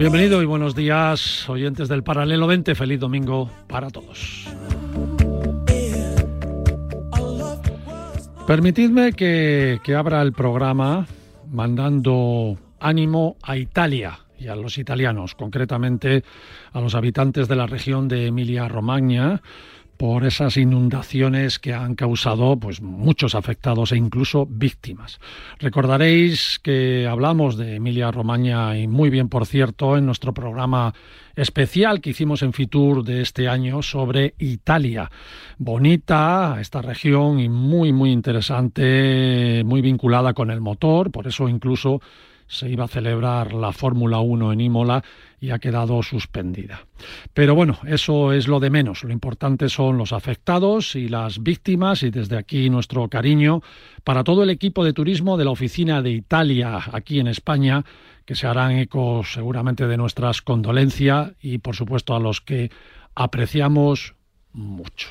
Bienvenido y buenos días, oyentes del Paralelo 20. Feliz domingo para todos. Permitidme que, que abra el programa mandando ánimo a Italia y a los italianos, concretamente a los habitantes de la región de Emilia-Romagna, por esas inundaciones que han causado pues muchos afectados e incluso víctimas. Recordaréis que hablamos de Emilia Romagna y muy bien por cierto en nuestro programa especial que hicimos en Fitur de este año sobre Italia. Bonita esta región y muy muy interesante, muy vinculada con el motor, por eso incluso se iba a celebrar la Fórmula 1 en Imola y ha quedado suspendida. Pero bueno, eso es lo de menos. Lo importante son los afectados y las víctimas y desde aquí nuestro cariño para todo el equipo de turismo de la oficina de Italia aquí en España que se harán eco seguramente de nuestras condolencias y por supuesto a los que apreciamos mucho.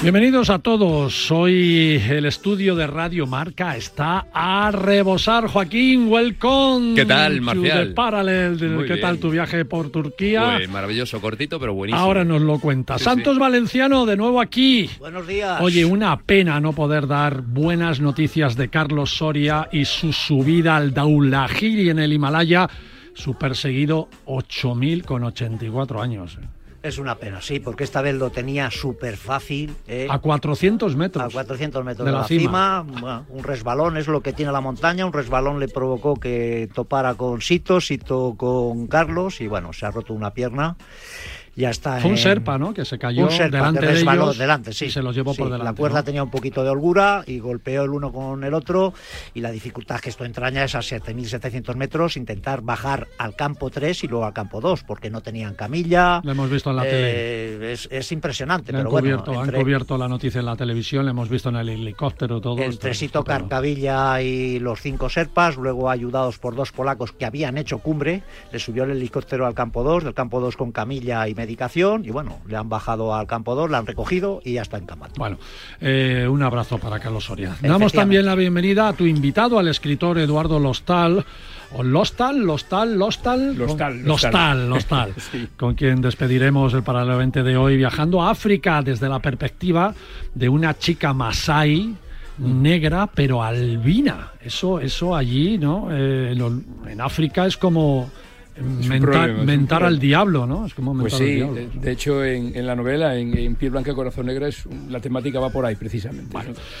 Bienvenidos a todos. Hoy el estudio de Radio Marca está a rebosar. Joaquín, welcome. ¿Qué tal, Marcial? Paralel. ¿Qué tal tu viaje por Turquía? Pues maravilloso, cortito, pero buenísimo. Ahora nos lo cuenta. Santos Valenciano, de nuevo aquí. Buenos días. Oye, una pena no poder dar buenas noticias de Carlos Soria y su subida al Daulahiri en el Himalaya, su perseguido 8.000 con 84 años. Es una pena, sí, porque esta vez lo tenía súper fácil. ¿eh? A 400 metros. A 400 metros de, la, cima. un resbalón es lo que tiene la montaña. Un resbalón le provocó que topara con Sito, Sito con Carlos y bueno, se ha roto una pierna ya está. Fue un Serpa, ¿no? Que se cayó delante de ellos delante, sí. y se los llevó por delante. La cuerda tenía un poquito de holgura y golpeó el uno con el otro y la dificultad que esto entraña es a 7.700 metros intentar bajar al campo 3 y luego al campo 2 porque no tenían camilla. Lo hemos visto en la tele. Eh, es, impresionante, pero han cubierto, Han cubierto la noticia en la televisión, lo hemos visto en el helicóptero, todo. Entre Sito Carcavilla y los cinco Serpas, luego ayudados por dos polacos que habían hecho cumbre, le subió el helicóptero al campo 2, del campo 2 con camilla y medicación y bueno, le han bajado al campo 2, la han recogido y ya está en cama. Bueno, eh, un abrazo para Carlos Soria. Damos también la bienvenida a tu invitado, al escritor Eduardo Lostal. O Lostal, Lostal, Lostal, Lostal, Lostal, Lostal, con quien despediremos el paralelo de hoy viajando a África desde la perspectiva de una chica masai negra pero albina. Eso, eso allí, ¿no? Eh, en África es como mentar, al diablo, ¿no? Es como pues sí, De, hecho en, la novela, en, Piel Blanca Corazón Negro, es, la temática va por ahí precisamente.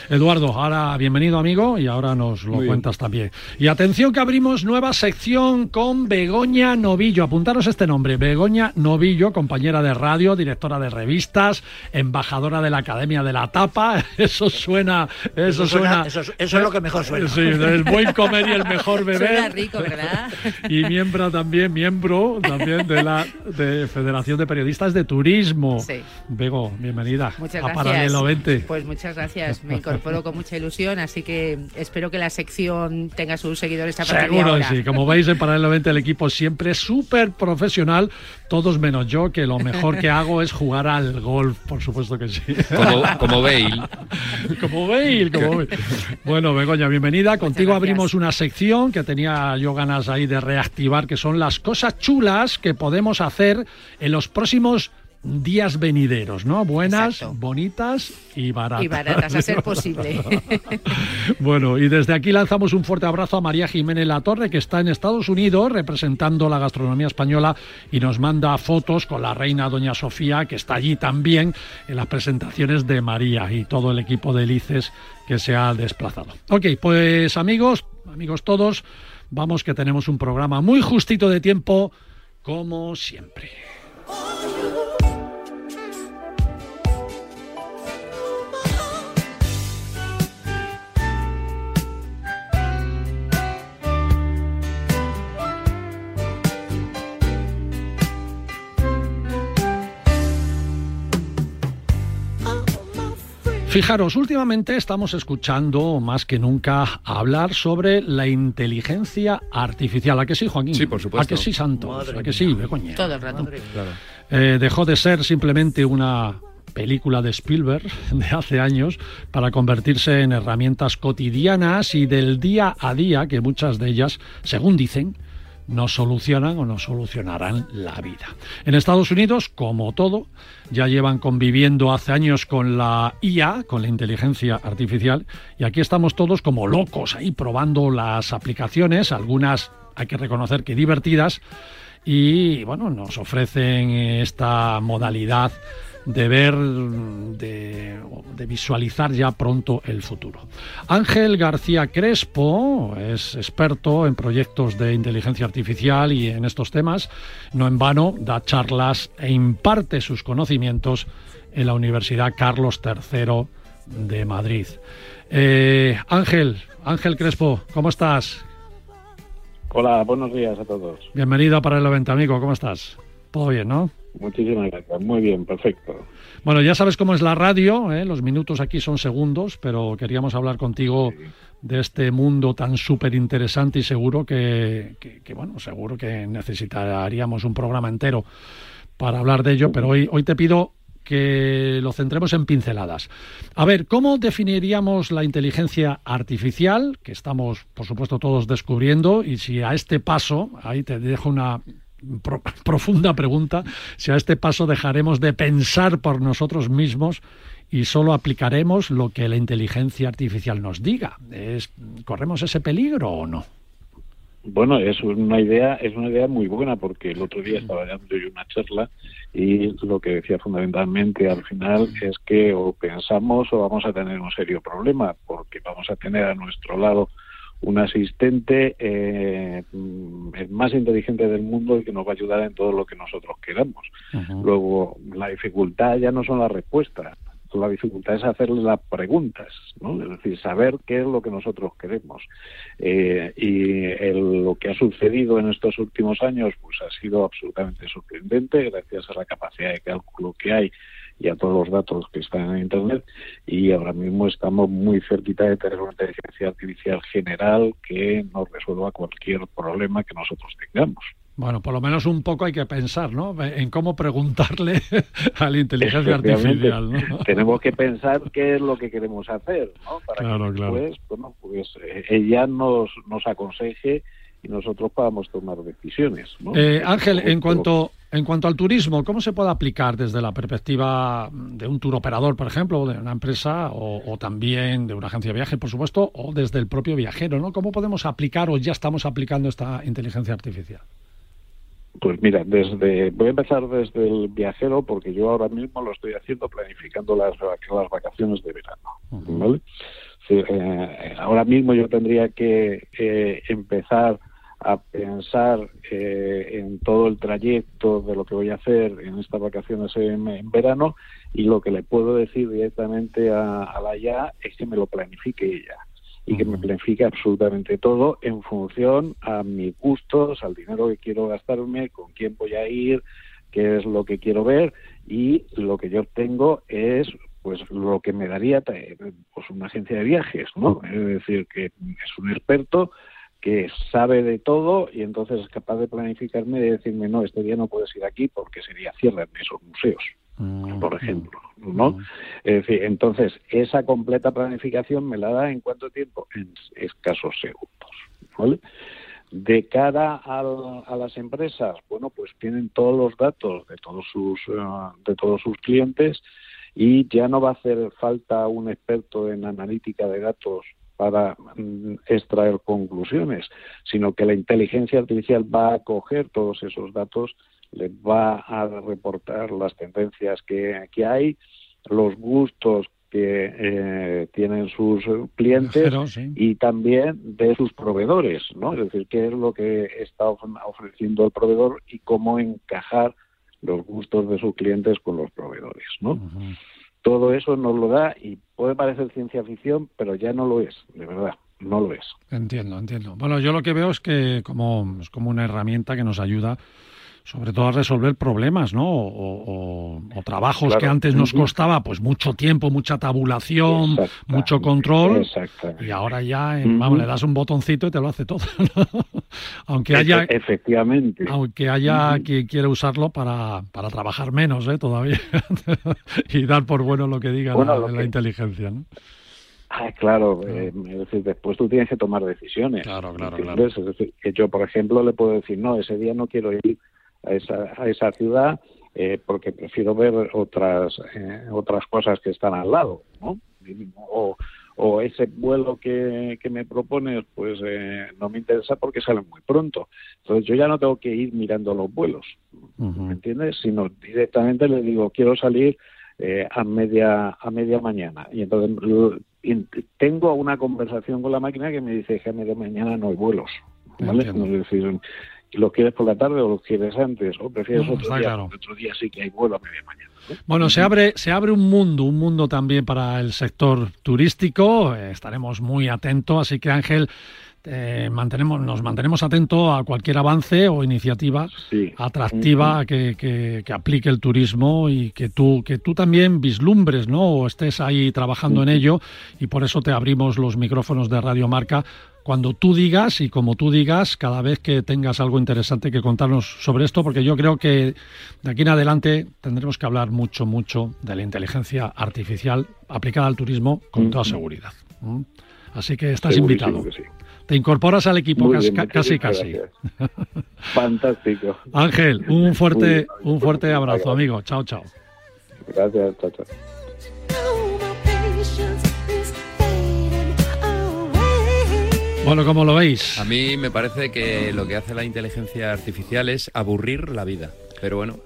Eduardo, ahora bienvenido amigo y ahora nos lo cuentas también. Y atención que abrimos nueva sección con Begoña Novillo. Apuntaros este nombre, Begoña Novillo, compañera de radio, directora de revistas, embajadora de la Academia de la Tapa. Eso suena... Eso, suena, eso, es lo que mejor suena. Sí, el buen comer y el mejor beber. Suena rico, ¿verdad? y miembro también miembro también de la de Federación de Periodistas de Turismo. Sí. Bego, bienvenida muchas a Paralelo 20. Pues muchas gracias, me incorporo con mucha ilusión, así que espero que la sección tenga sus seguidores a partir Seguro de sí, como veis en Paralelo 20 el equipo siempre súper profesional, todos menos yo, que lo mejor que hago es jugar al golf, por supuesto que sí. Como, como Bale. como Bale, como Bale. Bueno, Begoña, bienvenida. Contigo abrimos una sección que tenía yo ganas ahí de reactivar, que son las cosas chulas que podemos hacer en los próximos días venideros, ¿no? Buenas, bonitas y baratas. Y baratas, a ser posible. bueno, y desde aquí lanzamos un fuerte abrazo a María Jiménez La Torre, que está en Estados Unidos representando la gastronomía española y nos manda fotos con la reina Doña Sofía, que está allí también en las presentaciones de María y todo el equipo de Lices que se ha desplazado. Ok, pues amigos, amigos todos, vamos que tenemos un programa muy justito de tiempo, como siempre. Fijaros, últimamente estamos escuchando más que nunca hablar sobre la inteligencia artificial. ¿A que sí, Joaquín? Sí, por supuesto. ¿A que sí, Santos? ¿A que sí, Begoña? Todo el rato. Eh, dejó de ser simplemente una película de Spielberg de hace años para convertirse en herramientas cotidianas y del día a día que muchas de ellas, según dicen, nos solucionan o nos solucionarán la vida. En Estados Unidos, como todo, ya llevan conviviendo hace años con la IA, con la inteligencia artificial, y aquí estamos todos como locos ahí probando las aplicaciones, algunas hay que reconocer que divertidas, y bueno, nos ofrecen esta modalidad de ver, de, visualizar ya pronto el futuro. Ángel García Crespo es experto en proyectos de inteligencia artificial y en estos temas. No en vano da charlas e imparte sus conocimientos en la Universidad Carlos III de Madrid. Eh, Ángel, Ángel Crespo, ¿cómo estás? Hola, buenos días a todos. Bienvenido para el evento, amigo. ¿Cómo estás? Todo bien, ¿no? Muchísimas gracias. Muy bien, perfecto. Bueno, ya sabes cómo es la radio, ¿eh? los minutos aquí son segundos, pero queríamos hablar contigo de este mundo tan súper interesante y seguro que, bueno, seguro que necesitaríamos un programa entero para hablar de ello, pero hoy, hoy te pido que lo centremos en pinceladas. A ver, ¿cómo definiríamos la inteligencia artificial, que estamos, por supuesto, todos descubriendo? Y si a este paso, ahí te dejo una profunda pregunta, si a este paso dejaremos de pensar por nosotros mismos y solo aplicaremos lo que la inteligencia artificial nos diga. ¿Es, ¿Corremos ese peligro o no? Bueno, es una idea, es una idea muy buena porque el otro día estaba dando yo una charla y lo que decía fundamentalmente al final es que o pensamos o vamos a tener un serio problema porque vamos a tener a nuestro lado un asistente eh, el más inteligente del mundo y que nos va a ayudar en todo lo que nosotros queramos. Luego, la dificultad ya no son las respuestas, la dificultad es hacerle las preguntas, ¿no? es decir, saber qué es lo que nosotros queremos. Eh, y lo que ha sucedido en estos últimos años pues ha sido absolutamente sorprendente gracias a la capacidad de cálculo que hay y a todos los datos que están en Internet y ahora mismo estamos muy cerquita de tener una inteligencia artificial general que nos resuelva cualquier problema que nosotros tengamos. Bueno, por lo menos un poco hay que pensar, ¿no? En cómo preguntarle a la inteligencia artificial, ¿no? Tenemos que pensar qué es lo que queremos hacer, ¿no? Para que después, bueno, pues eh, ella nos, nos aconseje y nosotros podamos tomar decisiones. ¿no? Eh, Ángel, en cuanto, en cuanto al turismo, ¿cómo se puede aplicar desde la perspectiva de un tour operador, por ejemplo, de una empresa o, también de una agencia de viaje, por supuesto, o desde el propio viajero? ¿no? ¿Cómo podemos aplicar o ya estamos aplicando esta inteligencia artificial? Pues mira, desde voy a empezar desde el viajero porque yo ahora mismo lo estoy haciendo planificando las, las vacaciones de verano. Eh, ahora mismo yo tendría que eh, empezar a pensar eh, en todo el trayecto de lo que voy a hacer en estas vacaciones en, verano y lo que le puedo decir directamente a, la ya es que me lo planifique ella. y que me planifique absolutamente todo en función a mis gustos, al dinero que quiero gastarme, con quién voy a ir, qué es lo que quiero ver y lo que yo tengo es pues lo que me daría pues una agencia de viajes, ¿no? Es decir, que es un experto que sabe de todo y entonces es capaz de planificarme y de decirme, no, este día no puedes ir aquí porque sería cierre en esos museos, mm, por ejemplo, ¿no? Mm. Es decir, entonces, esa completa planificación me la da en cuánto tiempo? En escasos segundos, ¿vale? De cara a las empresas, bueno, pues tienen todos los datos de todos sus eh, de todos sus clientes y ya no va a hacer falta un experto en analítica de datos para mm, extraer conclusiones, sino que la inteligencia artificial va a coger todos esos datos, les va a reportar las tendencias que, que hay, los gustos que eh, tienen sus clientes y también de sus proveedores, ¿no? Es decir, qué es lo que está ofreciendo el proveedor y cómo encajar los gustos de sus clientes con los proveedores, ¿no? Todo eso nos lo da y puede parecer ciencia ficción, pero ya no lo es, de verdad, no lo es. Entiendo, entiendo. Bueno, yo lo que veo es que como, es como una herramienta que nos ayuda sobre todo a resolver problemas, ¿no? O, trabajos que antes nos costaba pues mucho tiempo, mucha tabulación, mucho control. Y ahora ya, vamos, le das un botoncito y te lo hace todo. aunque haya, efectivamente, aunque haya quien quiere usarlo para, para trabajar menos, ¿eh? Todavía y dar por bueno lo que diga la, inteligencia, ¿no? Ah, claro, eh, es decir, después tú tienes que tomar decisiones. Claro, claro, claro. Es decir, que yo, por ejemplo, le puedo decir, no, ese día no quiero ir a esa, a esa ciudad eh, porque prefiero ver otras eh, otras cosas que están al lado, ¿no? O, o ese vuelo que, que me propones, pues eh, no me interesa porque sale muy pronto. Entonces yo ya no tengo que ir mirando los vuelos, ¿me entiendes? Sino directamente le digo, quiero salir a media a media mañana. Y entonces tengo una conversación con la máquina que me dice que a media mañana no hay vuelos. ¿vale? Es decir, ¿Lo quieres por la tarde o lo quieres antes? ¿O prefieres otro día? Otro día sí que hay vuelo a media mañana. Bueno, se abre, se abre un mundo, un mundo también para el sector turístico. Estaremos muy atentos. Así que Ángel, eh, mantenemos, nos mantenemos atentos a cualquier avance o iniciativa atractiva que, que, aplique el turismo y que tú, que tú también vislumbres, ¿no? O estés ahí trabajando en ello y por eso te abrimos los micrófonos de Radio Marca cuando tú digas y como tú digas, cada vez que tengas algo interesante que contarnos sobre esto, porque yo creo que de aquí en adelante tendremos que hablar mucho, mucho de la inteligencia artificial aplicada al turismo con toda seguridad. Así que estás invitado. Te incorporas al equipo casi, casi. Fantástico. Ángel, un fuerte, un fuerte abrazo, amigo. Chao, chao. Gracias, chao, chao. Bueno, ¿cómo lo veis? A mí me parece que lo que hace la inteligencia artificial es aburrir la vida pero bueno,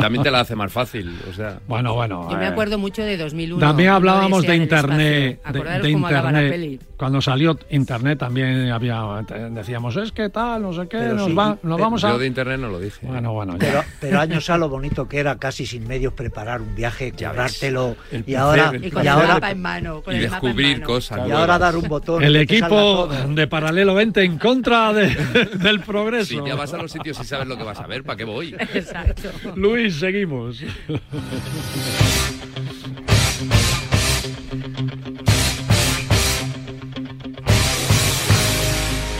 también te la hace más fácil, o sea. Bueno, bueno. Yo me eh, acuerdo mucho de 2001. También hablábamos de internet, de, internet. Cuando salió internet también había decíamos, es que tal, no sé qué, nos, va, nos vamos a Yo de internet no lo dije. Bueno, bueno, pero, pero años a lo bonito que era casi sin medios preparar un viaje, cuadrártelo y ahora y, con ahora, el mapa en mano, y descubrir cosas. Y ahora dar un botón. El equipo de Paralelo 20 en contra del progreso. Si ya vas a los sitios y sabes lo que vas a ver, ¿para qué voy? Exacto. Luis, seguimos.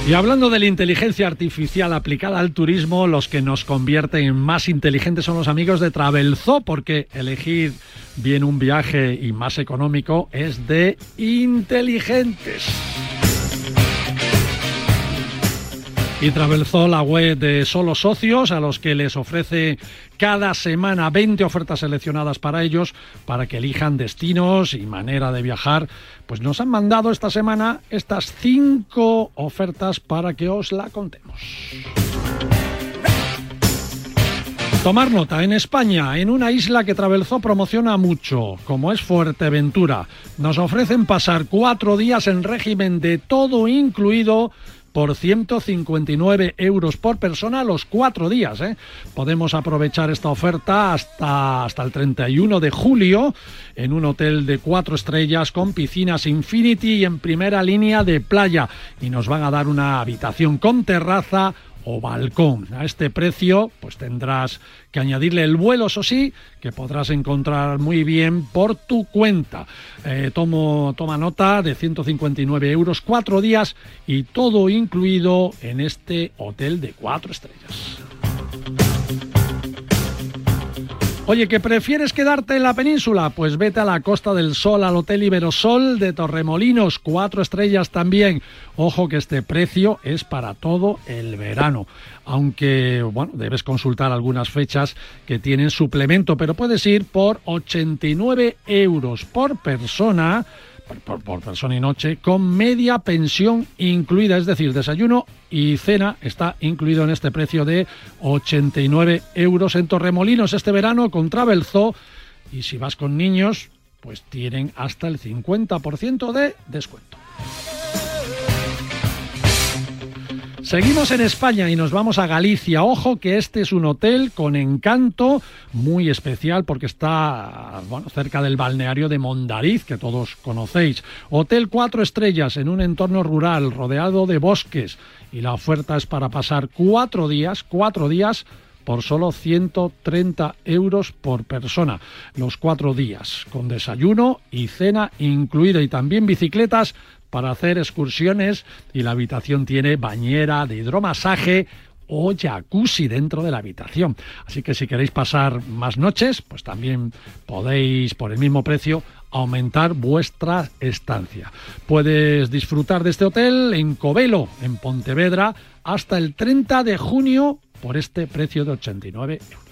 Y hablando de la inteligencia artificial aplicada al turismo, los que nos convierten en más inteligentes son los amigos de Travelzo, porque elegir bien un viaje y más económico es de inteligentes. Y Travelzó la web de solo socios a los que les ofrece cada semana 20 ofertas seleccionadas para ellos para que elijan destinos y manera de viajar. Pues nos han mandado esta semana estas cinco ofertas para que os la contemos. Tomar nota, en España, en una isla que Travelzó promociona mucho, como es Fuerteventura, nos ofrecen pasar cuatro días en régimen de todo incluido por 159 euros por persona los cuatro días. ¿eh? Podemos aprovechar esta oferta hasta, hasta el 31 de julio en un hotel de cuatro estrellas con piscinas Infinity y en primera línea de playa. Y nos van a dar una habitación con terraza o balcón. A este precio, pues tendrás que añadirle el vuelo, eso sí, que podrás encontrar muy bien por tu cuenta. Eh, tomo, toma nota de 159 euros, cuatro días y todo incluido en este hotel de cuatro estrellas. Oye, ¿que prefieres quedarte en la península? Pues vete a la Costa del Sol, al Hotel Iberosol de Torremolinos, cuatro estrellas también. Ojo que este precio es para todo el verano, aunque, bueno, debes consultar algunas fechas que tienen suplemento, pero puedes ir por 89 euros por persona por, persona y noche, con media pensión incluida, es decir, desayuno y cena está incluido en este precio de 89 euros en Torremolinos este verano con Travel Zoo. Y si vas con niños, pues tienen hasta el 50% de descuento. Seguimos en España y nos vamos a Galicia. Ojo que este es un hotel con encanto muy especial porque está bueno, cerca del balneario de Mondariz, que todos conocéis. Hotel cuatro estrellas en un entorno rural rodeado de bosques y la oferta es para pasar cuatro días, cuatro días por solo 130 euros por persona. Los cuatro días, con desayuno y cena incluida y también bicicletas para hacer excursiones y la habitación tiene bañera de hidromasaje o jacuzzi dentro de la habitación. Así que si queréis pasar más noches, pues también podéis por el mismo precio aumentar vuestra estancia. Puedes disfrutar de este hotel en Covelo, en Pontevedra, hasta el 30 de junio por este precio de 89 euros.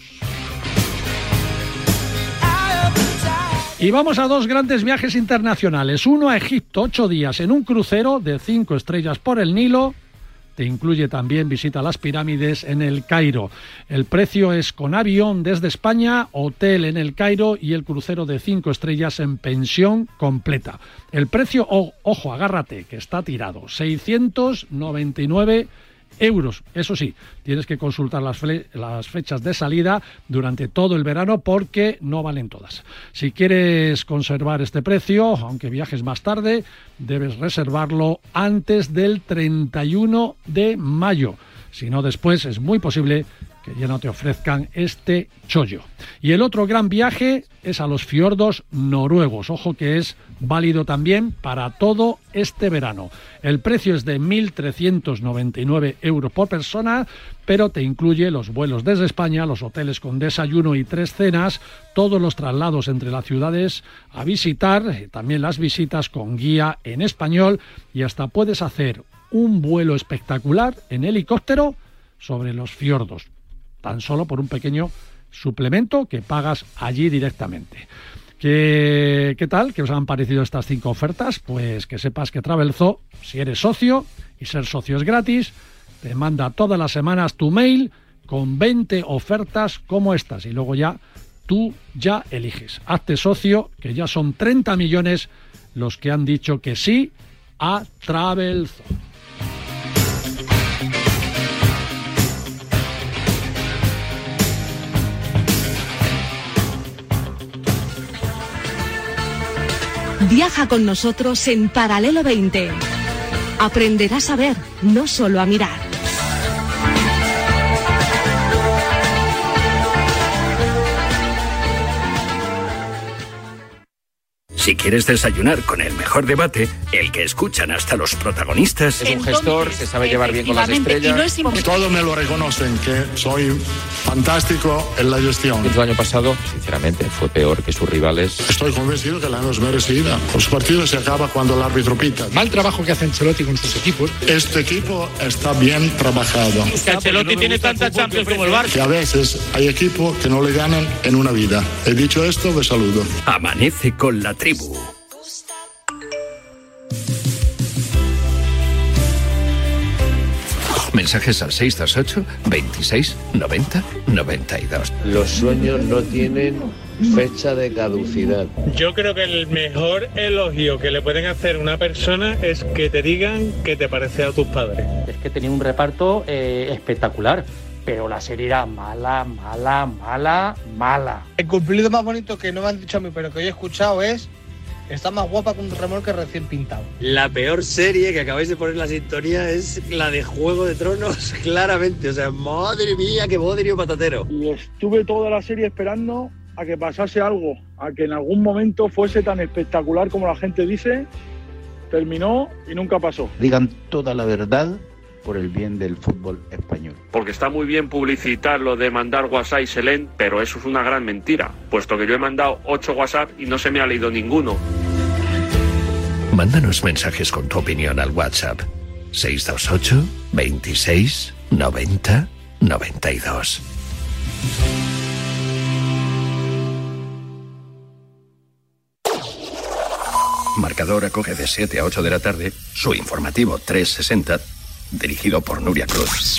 Y vamos a dos grandes viajes internacionales. Uno a Egipto, ocho días en un crucero de cinco estrellas por el Nilo. Te incluye también visita a las pirámides en el Cairo. El precio es con avión desde España, hotel en el Cairo y el crucero de cinco estrellas en pensión completa. El precio, ojo, agárrate, que está tirado, 699 euros. Eso sí, tienes que consultar las, fechas de salida durante todo el verano porque no valen todas. Si quieres conservar este precio, aunque viajes más tarde, debes reservarlo antes del 31 de mayo. Si no, después es muy posible que ya no te ofrezcan este chollo. Y el otro gran viaje es a los fiordos noruegos. Ojo que es válido también para todo este verano. El precio es de 1.399 euros por persona, pero te incluye los vuelos desde España, los hoteles con desayuno y tres cenas, todos los traslados entre las ciudades a visitar, eh, también las visitas con guía en español y hasta puedes hacer un vuelo espectacular en helicóptero sobre los fiordos tan solo por un pequeño suplemento que pagas allí directamente. ¿Qué, ¿Qué, tal? ¿Qué os han parecido estas cinco ofertas? Pues que sepas que Travelzo, si eres socio, y ser socio es gratis, te manda todas las semanas tu mail con 20 ofertas como estas y luego ya tú ya eliges. Hazte socio, que ya son 30 millones los que han dicho que sí a Travelzo. Viaja con nosotros en Paralelo 20. Aprenderás a ver, no solo a mirar. Si quieres desayunar con el mejor debate, el que escuchan hasta los protagonistas. Es un gestor, se sabe llevar bien con las estrellas. Todos me lo reconocen, que soy fantástico en la gestión. El año pasado, sinceramente, fue peor que sus rivales. Estoy convencido que la hemos merecida. Los partidos se acaba cuando el árbitro pita. Mal trabajo que hace Ancelotti con sus equipos. Este equipo está bien trabajado. Que Ancelotti tiene tanta Champions como el Barça. Que a veces hay equipos que no le ganan en una vida. He dicho esto, me saludo. Amanece con la tribu. Mensajes al 628 26 90 92. Los sueños no tienen fecha de caducidad. Yo creo que el mejor elogio que le pueden hacer a una persona es que te digan que te parece a tus padres. que tenía un reparto eh, espectacular. Pero la serie era mala, mala, mala, mala. El cumplido más bonito que no me han dicho a mí, pero que yo he escuchado es Está más guapa que un remolque recién pintado. La peor serie que acabáis de poner la sintonía es la de Juego de Tronos, claramente. O sea, madre mía, qué bodrio patatero. Y estuve toda la serie esperando a que pasase algo, a que en algún momento fuese tan espectacular como la gente dice. Terminó y nunca pasó. Digan toda la verdad por el bien del fútbol español. Porque está muy bien publicitar lo de mandar WhatsApp y Selén, pero eso es una gran mentira, puesto que yo he mandado 8 WhatsApp y no se me ha leído ninguno. Mándanos mensajes con tu opinión al WhatsApp 628 26 90 92. Marcador acoge de 7 a 8 de la tarde su informativo 360 dirigido por Nuria Cruz.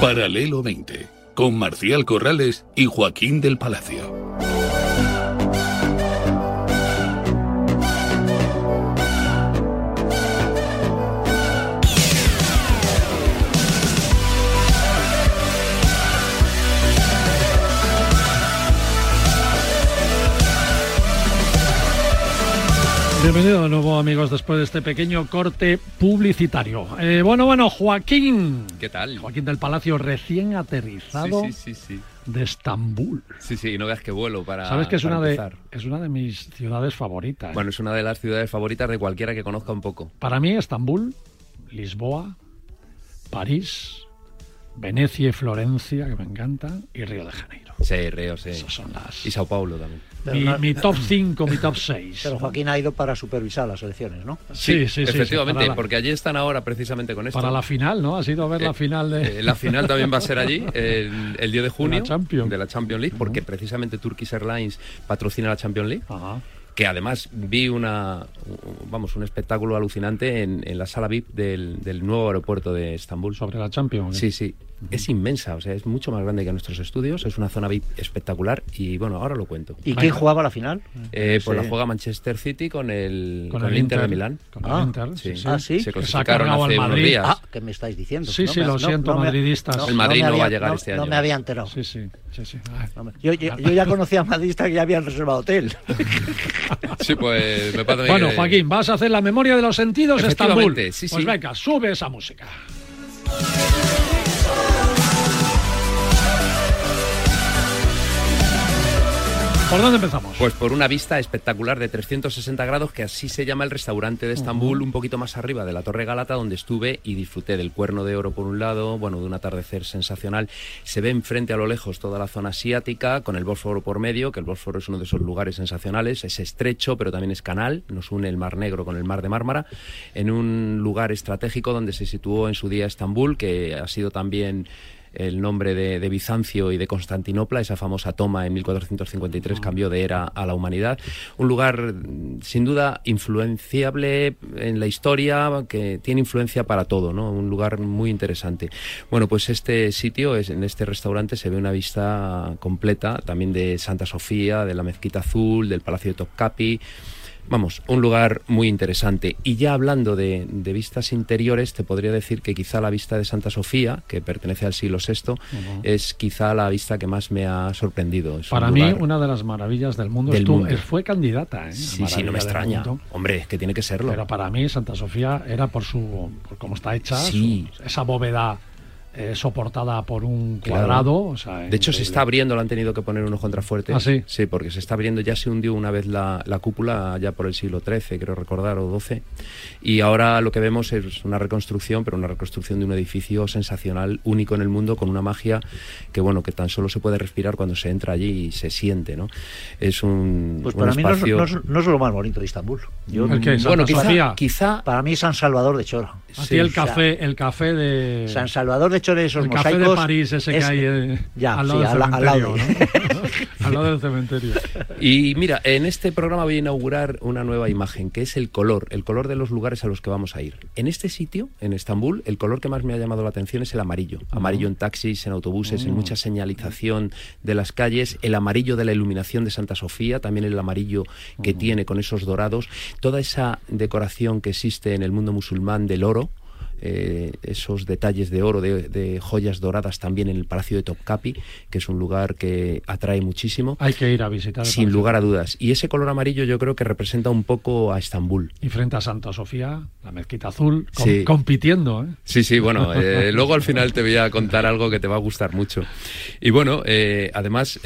Paralelo 20, con Marcial Corrales y Joaquín del Palacio. Bienvenido de nuevo amigos después de este pequeño corte publicitario. Eh, bueno, bueno, Joaquín. ¿Qué tal? Joaquín del Palacio recién aterrizado Sí, sí, sí, de Estambul. Sí, sí, no veas que vuelo para. Sabes que es una, de, empezar. es una de mis ciudades favoritas. Bueno, es una de las ciudades favoritas de cualquiera que conozca un poco. Para mí, Estambul, Lisboa, París, Venecia y Florencia, que me encantan, y Río de Janeiro. Sí, Río, sí. Esas son las... Y Sao Paulo también. Mi, mi top 5, mi top 6. Pero Joaquín ha ido para supervisar las elecciones, ¿no? Sí, sí, sí, Efectivamente, sí, la- porque allí están ahora precisamente con esto. Para la final, ¿no? Has ido a ver la Eh, final de... Eh, la final también va a ser allí, el, el 10 de junio, Champions. de la Champions League, porque precisamente Turkish Airlines patrocina la Champions League. Ajá. Que además vi una, vamos, un espectáculo alucinante en, en la sala VIP del, del nuevo aeropuerto de Estambul. Sobre la Champions. Sí, sí. Es inmensa, o sea, es mucho más grande que nuestros estudios, es una zona VIP espectacular y bueno, ahora lo cuento. ¿Y quién jugaba la final? Eh, pues Sí. la juega Manchester City con el, Con con el el Inter, de Milán. con el Inter, sí, sí. Ah, sí. Se clasificaron hace al unos Madrid. días. Ah, ¿qué me estáis diciendo? Sí, sí, me- lo siento, me- madridistas. El Madrid no va a llegar no- este No año. me había enterado. Sí, sí, sí, sí. Ay. Yo, yo, yo ya conocía a madridistas que ya habían reservado hotel. Sí, pues me parece Bueno, que- Joaquín, vas a hacer la memoria de los sentidos Estambul. Sí, Pues sí. venga, sube esa música. ¿Por dónde empezamos? Pues por una vista espectacular de 360 grados, que así se llama el restaurante de Estambul, un poquito más arriba de la Torre Galata, donde estuve y disfruté del Cuerno de Oro por un lado, bueno, de un atardecer sensacional. Se ve enfrente a lo lejos toda la zona asiática, con el Bósforo por medio, que el Bósforo es uno de esos lugares sensacionales. Es estrecho, pero también es canal, nos une el Mar Negro con el Mar de Mármara, en un lugar estratégico donde se situó en su día Estambul, que ha sido también el nombre de, de Bizancio y de Constantinopla, esa famosa toma en 1453 cambió de era a la humanidad. Un lugar sin duda influenciable en la historia, que tiene influencia para todo, ¿no? Un lugar muy interesante. Bueno, pues este sitio, es, en este restaurante se ve una vista completa también de Santa Sofía, de la Mezquita Azul, del Palacio de Topkapi. Vamos, un lugar muy interesante. Y ya hablando de, de vistas interiores, te podría decir que quizá la vista de Santa Sofía, que pertenece al siglo VI, es quizá la vista que más me ha sorprendido. Es un Para mí, una de las maravillas del mundo. Del mundo. fue candidata. ¿eh? Sí, sí, no me extraña. mundo. Hombre, que tiene que serlo. Pero para mí Santa Sofía era por su por cómo está hecha, Sí. su- esa bóveda eh, soportada por un Claro. cuadrado. o sea, de hecho, se está abriendo, lo han tenido que poner unos contrafuertes. ¿Ah, sí? Sí, porque se está abriendo, ya se hundió una vez la, la cúpula, ya por el siglo XIII, creo recordar, o XII. Y ahora lo que vemos es una reconstrucción, pero una reconstrucción de un edificio sensacional, único en el mundo, con una magia que, bueno, que tan solo se puede respirar cuando se entra allí y se siente, ¿no? Es un, Pues un para mí no es, espacio... no es- no es lo más bonito de Estambul. Yo-. ¿Santa bueno, quizá, quizá Para mí San Salvador de Chora. A ti el café, el café de San Salvador de Chora, esos el café de. París ese que hay eh, Ya, al lado sí, del al, la- al lado de- al lado del cementerio. Y mira, en este programa voy a inaugurar una nueva imagen, que es el color, el color de los lugares a los que vamos a ir. En este sitio, en Estambul, el color que más me ha llamado la atención es el amarillo. Amarillo en taxis, en autobuses, en Mm. mucha señalización de las calles, el amarillo de la iluminación de Santa Sofía, también el amarillo que tiene con esos dorados, toda esa decoración que existe en el mundo musulmán del oro. Eh, esos detalles de oro, de, de joyas doradas también en el Palacio de Topkapi, que es un lugar que atrae muchísimo. Hay que ir a visitar. Sin lugar a dudas. Y ese color amarillo yo creo que representa un poco a Estambul. Y frente a Santa Sofía, la mezquita azul, com- Sí. compitiendo. ¿eh? Sí, sí, bueno, eh, luego al final te voy a contar algo que te va a gustar mucho. Y bueno, además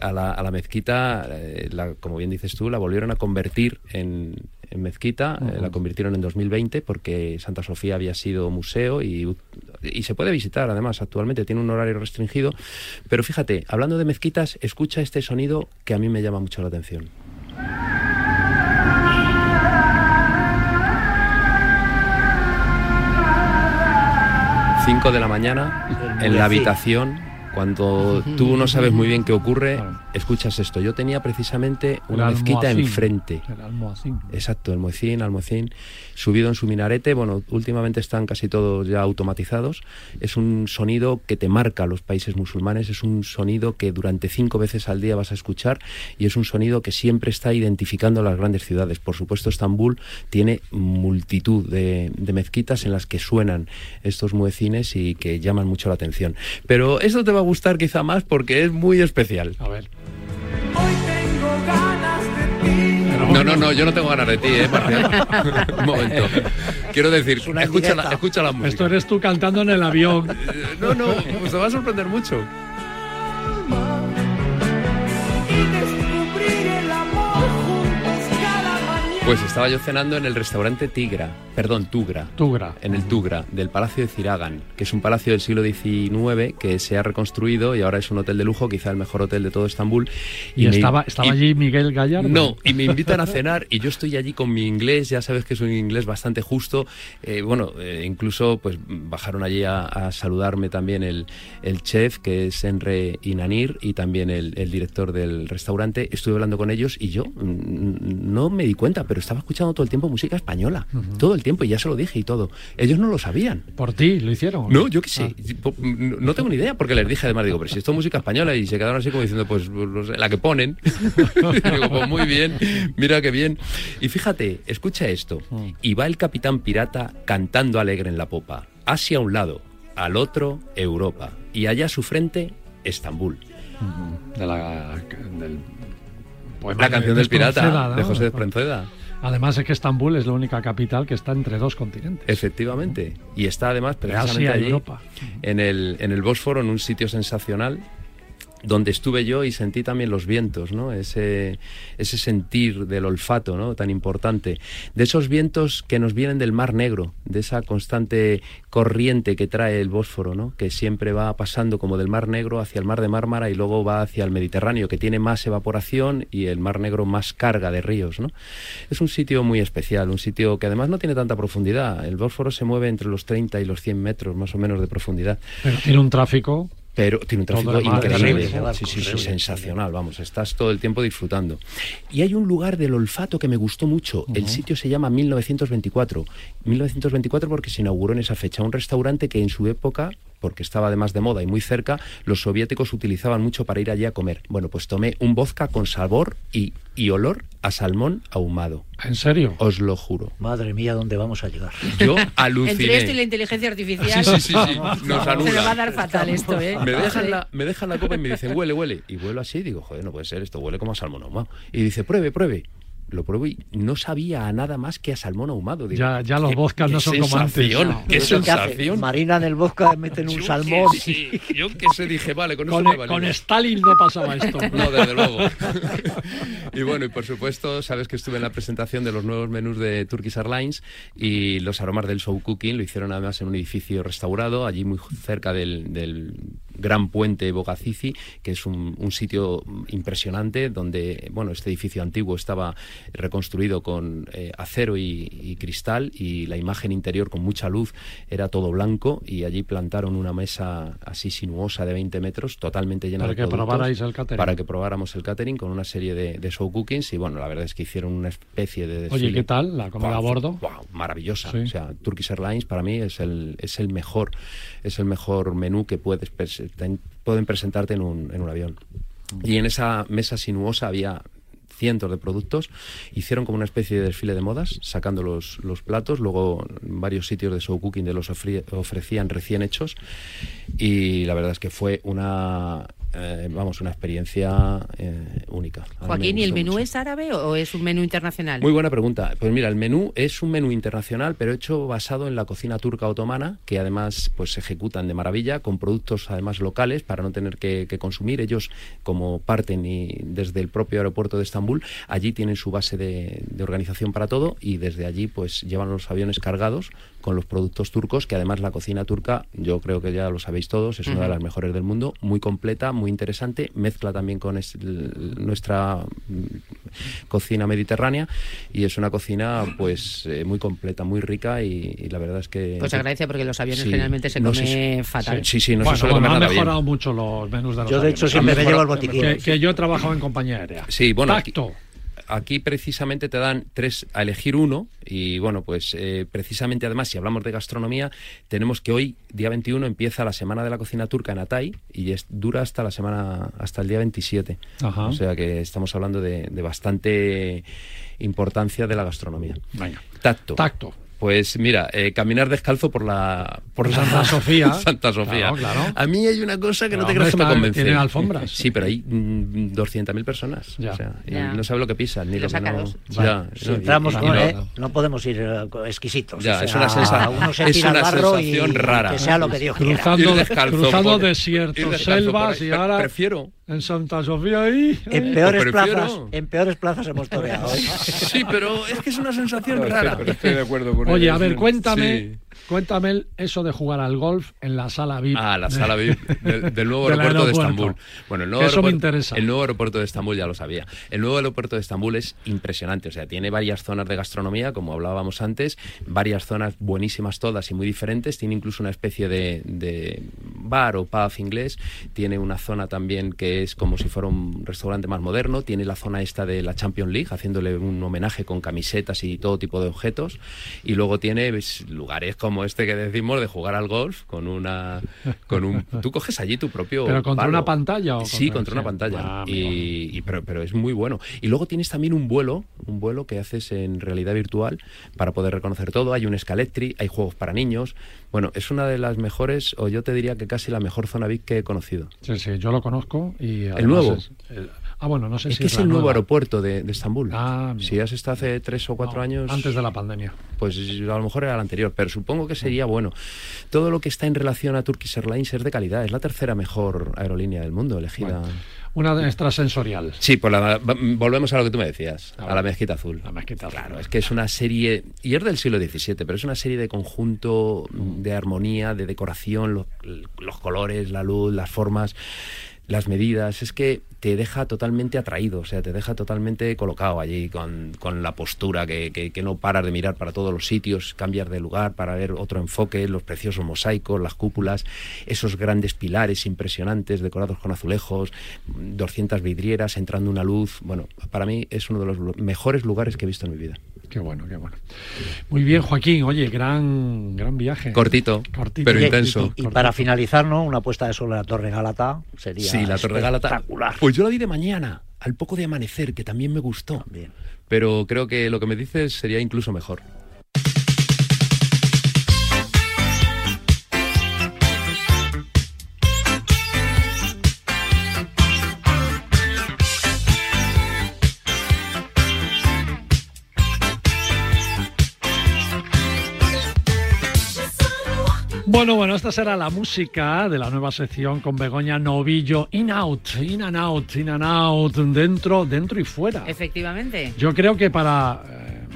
a, la, a la mezquita, la- como bien dices tú, la volvieron a convertir en, en mezquita, eh, la convirtieron en 2020 porque Santa Sofía había sido museo y, y se puede visitar además actualmente, tiene un horario restringido. Pero fíjate, hablando de mezquitas, escucha este sonido que a mí me llama mucho la atención. 5 de la mañana en la habitación. Cuando tú no sabes muy bien qué ocurre, escuchas esto. Yo tenía precisamente una El mezquita almohacín. enfrente. El almohacín. Exacto, el muecín, almuecín, subido en su minarete. Bueno, últimamente están casi todos ya automatizados. Es un sonido que te marca a los países musulmanes. Es un sonido que durante cinco veces al día vas a escuchar y es un sonido que siempre está identificando las grandes ciudades. Por supuesto, Estambul tiene multitud de, de mezquitas en las que suenan estos muecines y que llaman mucho la atención. Pero esto te va a gustar quizá más porque es muy especial. A ver. No, no, no, yo no tengo ganas de ti, ¿eh, Marcial? Un momento. Quiero decir, una escucha la, escucha la música. Esto eres tú cantando en el avión. No, no, pues te va a sorprender mucho. Pues estaba yo cenando en el restaurante Tigra, perdón, Tugra. Tugra. En el Tugra, del Palacio de Ciragan, que es un palacio del siglo XIX que se ha reconstruido y ahora es un hotel de lujo, quizá el mejor hotel de todo Estambul. Y, me- estaba, estaba y- allí Miguel Gallardo. no, y me invitan a cenar y yo estoy allí con mi inglés, ya sabes que es un inglés bastante justo. eh, bueno, eh, incluso pues bajaron allí a, a saludarme también el, el chef, que es Enre Inanir, y también el, el director del restaurante. Estuve hablando con ellos y yo mm, no me di cuenta, pero estaba escuchando todo el tiempo música española. Todo el tiempo, y ya se lo dije y todo. Ellos no lo sabían. Por ti, lo hicieron. No, yo qué sé. Ah. No tengo ni idea, porque les dije además, digo, pero si esto es música española y se quedaron así como diciendo, pues no sé, la que ponen. Digo, pues muy bien, mira qué bien. Y fíjate, escucha esto. Y va el capitán pirata cantando alegre en la popa. Asia a un lado, al otro Europa. Y allá a su frente, Estambul. De la, del La de canción del pirata, de José de Espronceda. Además es que Estambul es la única capital que está entre dos continentes. Efectivamente. Y está además De precisamente Asia allí, Europa. en el, en el Bósforo, en un sitio sensacional. Donde estuve yo y sentí también los vientos, ¿no? Ese, ese sentir del olfato, ¿no? Tan importante. De esos vientos que nos vienen del Mar Negro, de esa constante corriente que trae el Bósforo, ¿no? Que siempre va pasando como del Mar Negro hacia el Mar de Mármara y luego va hacia el Mediterráneo, que tiene más evaporación y el Mar Negro más carga de ríos, ¿no? Es un sitio muy especial, un sitio que además no tiene tanta profundidad. El Bósforo se mueve entre los 30 y los 100 metros más o menos de profundidad. Pero tiene un tráfico pero tiene un tráfico increíble. Sí, sí, sí, sensacional, vamos, estás todo el tiempo disfrutando. Y hay un lugar del olfato que me gustó mucho. El sitio se llama 1924. 1924 porque se inauguró en esa fecha un restaurante que en su época porque estaba además de moda y muy cerca, los soviéticos utilizaban mucho para ir allí a comer. Bueno, pues tomé un vodka con sabor y, y olor a salmón ahumado. ¿En serio? Os lo juro. Madre mía, ¿dónde vamos a llegar? Yo aluciné. Entre esto y la inteligencia artificial. Sí, sí, sí, sí. Nos Se anula. nos va a dar fatal esto, ¿eh? Me dejan, la, me dejan la copa y me dicen, huele, huele. Y vuelo así y digo, joder, no puede ser, esto huele como a salmón ahumado. Y dice, pruebe, pruebe. Lo pruebo y no sabía a nada más que a salmón ahumado. Digo, Ya, ya los qué no son como antes. sensación, No. Qué sensación. Marinan el vodka, meten un Yo salmón. que sí, yo que sé, dije, vale, con, Con, eso me vale. con Stalin no pasaba esto. No, desde luego. y bueno, y por supuesto, sabes que estuve en la presentación de los nuevos menús de Turkish Airlines y los aromas del show cooking lo hicieron además en un edificio restaurado, allí muy cerca del, del gran puente Bogazici, que es un, un sitio impresionante donde, bueno, este edificio antiguo estaba reconstruido con eh, acero y, y cristal y la imagen interior con mucha luz era todo blanco y allí plantaron una mesa así sinuosa de 20 metros, totalmente llena Para de que probarais el catering. Para que probáramos el catering con una serie de, de show cookings y bueno, la verdad es que hicieron una especie de desfile. Oye, ¿qué tal la comida a bordo? guau, maravillosa. Sí. O sea, Turkish Airlines para mí es el, es el mejor es el mejor menú que puedes pueden presentarte en un, en un avión. Y en esa mesa sinuosa había cientos de productos, hicieron como una especie de desfile de modas, sacando los, los platos, luego varios sitios de show cooking de los ofrecían recién hechos. Y la verdad es que fue una eh, vamos una experiencia eh, única. Joaquín, ¿y el menú mucho. es árabe o es un menú internacional? Muy buena pregunta. Pues mira, el menú es un menú internacional, pero hecho basado en la cocina turca otomana, que además pues se ejecutan de maravilla, con productos además locales para no tener que, que consumir. Ellos, como parten y desde el propio aeropuerto de Estambul, allí tienen su base de, de organización para todo y desde allí pues llevan los aviones cargados con los productos turcos, que además la cocina turca, yo creo que ya lo sabéis todos, es una de las mejores del mundo, muy completa, muy interesante, mezcla también con es- nuestra mm, cocina mediterránea y es una cocina pues eh, muy completa, muy rica y, y la verdad es que... Pues agradece porque los aviones Sí, generalmente se no come se- fatal. Sí, sí, no bueno, se suele bueno, comer han nada bien. mejorado mucho los menús de los Yo, de hecho, aviones. siempre me llevo el botiquín. Que, que yo he trabajado en compañía aérea. Sí, bueno, Tacto. aquí precisamente te dan tres a elegir uno y bueno, pues eh, precisamente además si hablamos de gastronomía, tenemos que hoy, día 21, empieza la Semana de la Cocina Turca en Atay y es, dura hasta la semana, hasta el día 27. Ajá. O sea que estamos hablando de, de bastante importancia de la gastronomía. Venga. Tacto. Tacto. Pues mira, eh, caminar descalzo por la por la Santa Sofía. Santa Sofía. Claro, claro. A mí hay una cosa que Pero, no te creas que me convence. tiene alfombras. Sí, pero hay mm, 200.000 personas. Ya. O sea, y Ya. no sabe lo que pisan ni Y lo los que no. Ya, Si no, y- entramos, y- y no, eh, no podemos ir eh, exquisitos. Ya, o es sea, una sensa- uno se es una barro y sensación rara. que sea lo que Dios quiera. Cruzando, descalzo cruzando desiertos, selvas y ahora prefiero. en Santa Sofía ahí. En peores plazas, en peores plazas hemos toreado. ¿eh? Sí, pero es que es una sensación rara. pero estoy de acuerdo con. Oye, a ver, cuéntame, Sí. Cuéntame el- eso de jugar al golf en la sala VIP. Ah, la sala VIP del, del nuevo Del aeropuerto de. Estambul. Bueno, el nuevo Eso me interesa. El nuevo aeropuerto de Estambul ya lo sabía. El nuevo aeropuerto de Estambul es impresionante. O sea, tiene varias zonas de gastronomía, como hablábamos antes, varias zonas buenísimas todas y muy diferentes. Tiene incluso una especie de, de bar o pub inglés. Tiene una zona también que es como si fuera un restaurante más moderno. Tiene la zona esta de la Champions League, haciéndole un homenaje con camisetas y todo tipo de objetos. Y luego tiene pues, lugares como este que decimos de jugar al golf con una con un tú coges allí tu propio ¿Pero contra palo. una pantalla o sí contra- contra una pantalla. Ah, y, y- pero, pero es muy bueno. Y luego tienes también un vuelo un vuelo que haces en realidad virtual para poder reconocer todo. Hay un Scalectri hay juegos para niños. Bueno es una de las mejores o yo te diría que casi la mejor zona VIP que he conocido. Sí, sí, yo lo conozco y ¿El nuevo? es- el- Ah, bueno, no sé es si que es la el nuevo aeropuerto de, de Estambul. Ah, si has estado hace tres o cuatro años. Antes de la pandemia. Pues a lo mejor era el anterior, pero supongo que sería bueno. Todo lo que está en relación a Turkish Airlines es de calidad. Es la tercera mejor aerolínea del mundo elegida. Una de extrasensorial. Sí, pues la- volvemos a lo que tú me decías, A a, la mezquita azul. La mezquita azul. Claro, es que es una serie, y es del siglo XVII, pero es una serie de conjunto, de armonía, de decoración, lo- los, colores, la luz, las formas, las medidas. Es que te deja totalmente atraído, o sea, te deja totalmente colocado allí con, con la postura que, que- que no paras de mirar para todos los sitios, cambiar de lugar para ver otro enfoque, los preciosos mosaicos, las cúpulas, esos grandes pilares impresionantes decorados con azulejos, 200 vidrieras, entrando una luz. Bueno, para mí es uno de los mejores lugares que he visto en mi vida. Qué bueno, qué bueno. Muy bien, Joaquín. Oye, gran, gran viaje. Cortito, Cortito. pero Y- intenso. Y, y para finalizar, ¿no? Una puesta de sol en la Torre Gálata sería Sí, la Torre Gálata. espectacular. Pues yo la vi de mañana, al poco de amanecer, que también me gustó. Pero creo que lo que me dices sería incluso mejor. Bueno, bueno, esta será la música de la nueva sección con Begoña Novillo. In out, in and out, in and out, dentro, dentro y fuera. Efectivamente. Yo creo que para,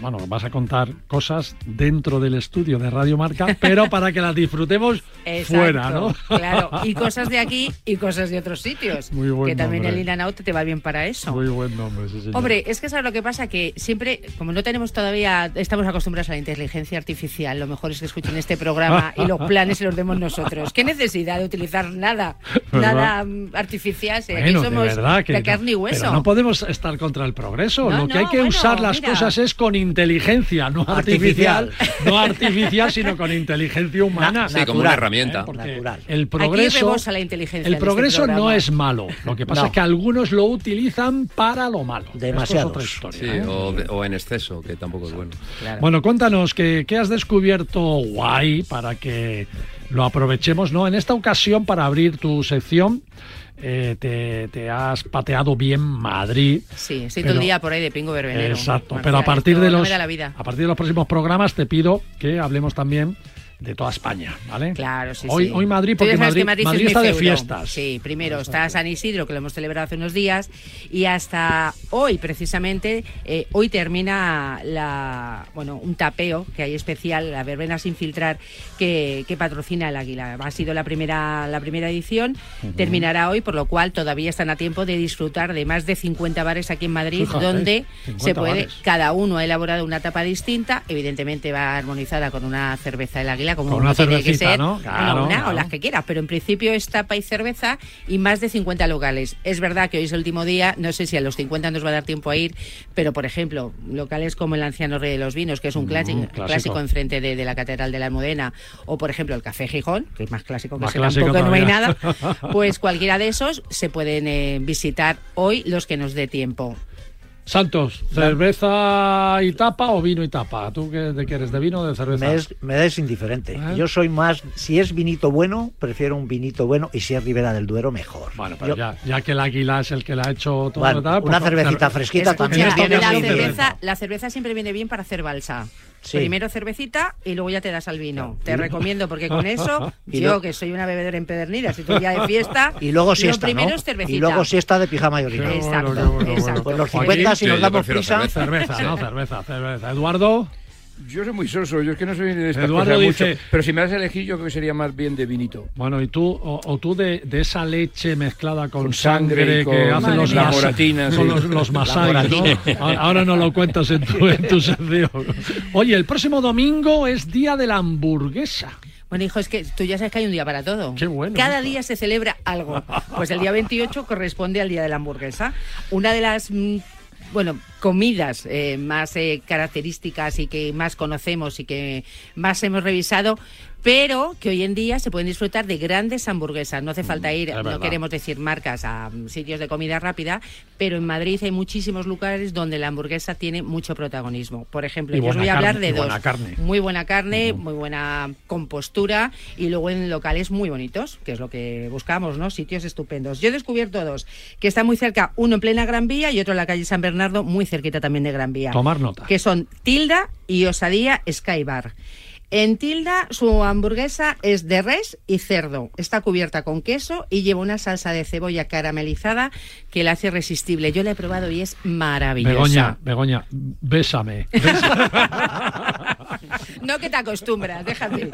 bueno, vas a contar cosas dentro del estudio de Radio Marca, pero para que las disfrutemos Exacto, fuera, ¿no? Claro, y cosas de aquí y cosas de otros sitios. Muy buen que también nombre. el in and out te va bien para eso. Muy buen nombre, sí, señor. Hombre, es que sabes lo que pasa, que siempre, como no tenemos todavía, estamos acostumbrados a la inteligencia artificial, lo mejor es que escuchen este programa y los planes se los demos nosotros. ¿Qué necesidad de utilizar nada, ¿Verdad? nada artificial? Si aquí Bueno, de somos verdad que de no- carne y hueso. Pero no podemos estar contra el progreso. No, Lo que no, hay que bueno, usar las mira. cosas es con inteligencia, no artificial, Artificial. no artificial, sino con inteligencia humana. Sí, como una herramienta. Porque Natural. el Aquí progreso, la inteligencia el en este progreso no es malo. Lo que pasa No. es que algunos lo utilizan para lo malo. Demasiados. Esto es otra Sí, historia. ¿eh? o, de- o en exceso, que tampoco es bueno. Claro. Bueno, cuéntanos que, qué has descubierto guay para que lo aprovechemos, ¿no? En esta ocasión, para abrir tu sección, eh, te, te has pateado bien Madrid. Sí, estoy Pero- todo el día por ahí de pingo verbenero. Exacto, Marcial, pero a partir de los la vida. a partir de los próximos programas te pido que hablemos también de toda España, ¿vale? Claro, sí, hoy, sí. hoy Madrid, porque Madrid, está de fiestas. Sí, primero está San Isidro, que lo hemos celebrado hace unos días, y hasta hoy, precisamente, eh, hoy termina la, bueno, un tapeo que hay especial, la verbena sin filtrar, que, que patrocina el Águila. Ha sido la primera, la primera edición, terminará hoy, por lo cual todavía están a tiempo de disfrutar de más de 50 bares aquí en Madrid, Fíjate, donde 50 se puede, bares. cada uno ha elaborado una tapa distinta, evidentemente va armonizada con una cerveza del Águila, como una tiene que ser. ¿no? Claro, una claro. o las que quieras, pero en principio es tapa y cerveza y más de 50 locales. Es verdad que hoy es el último día, no sé si a los 50 nos va a dar tiempo a ir, pero por ejemplo, locales como el Anciano Rey de los Vinos, que es un clásico, Mm, clásico. clásico enfrente de, de la Catedral de la Almudena, o por ejemplo el Café Gijón, que es más clásico que Más clásico tampoco, no hay nada, pues cualquiera de esos se pueden eh, visitar hoy los que nos dé tiempo. Santos, ¿cerveza y tapa o vino y tapa? ¿Tú qué, de qué eres? ¿De vino o de cerveza? Me es, me es indiferente. ¿Eh? Yo soy más, si es vinito bueno, prefiero un vinito bueno y si es Ribera del Duero, mejor. Bueno, pero Yo- ya, ya que el águila es el que le ha hecho todo Bueno, tal, una pues, cervecita cer- fresquita Escucha, también la, cerveza, la cerveza siempre viene bien para hacer balsa. Sí. Primero cervecita y luego ya te das al vino. Te recomiendo porque con eso, Y yo lo- que soy una bebedora empedernida, si tú ya de fiesta, Y luego lo siesta, primero ¿no? es cervecita. Y luego siesta de pijama y orina. Bueno, Exacto, qué bueno, exacto. bueno. Pues los Joaquín, 50 si Sí, nos damos prisa. cerveza. Cerveza, ¿no? Cerveza, cerveza. Eduardo, Yo soy muy soso, yo es que no soy de estas Eduardo cosas dice- mucho, pero si me das a elegir yo creo que sería más bien de vinito. bueno, y tú, o, o tú de, de esa leche mezclada con, Con sangre que hacen los, la mas- moratina, con sí. los, los masai. Ahora no lo cuentas en tu, en tu sección. Oye, el próximo domingo es Día de la Hamburguesa. Bueno, hijo, es que tú ya sabes que hay un día para todo. Qué bueno Cada esto. día se celebra algo. Pues el día 28 corresponde al día de la hamburguesa. Una de las, mm, bueno, comidas eh, más eh, características y que más conocemos y que más hemos revisado pero que hoy en día se pueden disfrutar de grandes hamburguesas. No hace falta ir, no queremos decir marcas, a mm, sitios de comida rápida, pero en Madrid hay muchísimos lugares donde la hamburguesa tiene mucho protagonismo. Por ejemplo, Y yo os voy a hablar de dos. buena carne. Muy buena carne, muy buena compostura y luego en locales muy bonitos, que es lo que buscamos, ¿no? Sitios estupendos. Yo he descubierto dos, que están muy cerca, uno en plena Gran Vía y otro en la calle San Bernardo, muy cerquita también de Gran Vía. Tomar nota. Que son Tilda y Osadía Sky Bar. En Tilda, su hamburguesa es de res y cerdo. Está cubierta con queso y lleva una salsa de cebolla caramelizada que la hace irresistible. Yo la he probado y es maravillosa. Begoña, Begoña, bésame. No que te acostumbras. Bésame.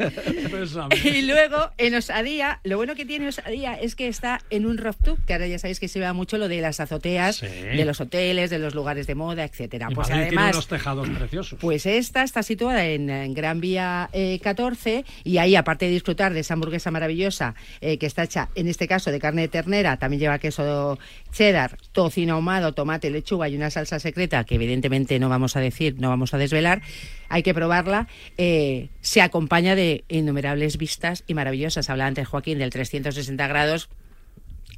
Y luego, en Osadía, lo bueno que tiene Osadía es que está en un rooftop, que ahora ya sabéis que se ve mucho lo de las azoteas, Sí. de los hoteles, de los lugares de moda, etcétera. Y Pues Madrid tiene además, unos tejados preciosos. pues esta está situada en, en Gran Vía eh, 14 y ahí, aparte de disfrutar de esa hamburguesa maravillosa eh, que está hecha, en este caso, de carne de ternera, también lleva queso cheddar, tocino ahumado, tomate, lechuga y una salsa secreta que evidentemente no vamos a decir, no vamos a desvelar, hay que probarla. Eh, se acompaña de innumerables vistas y maravillosas. Hablaba antes Joaquín del 360 grados.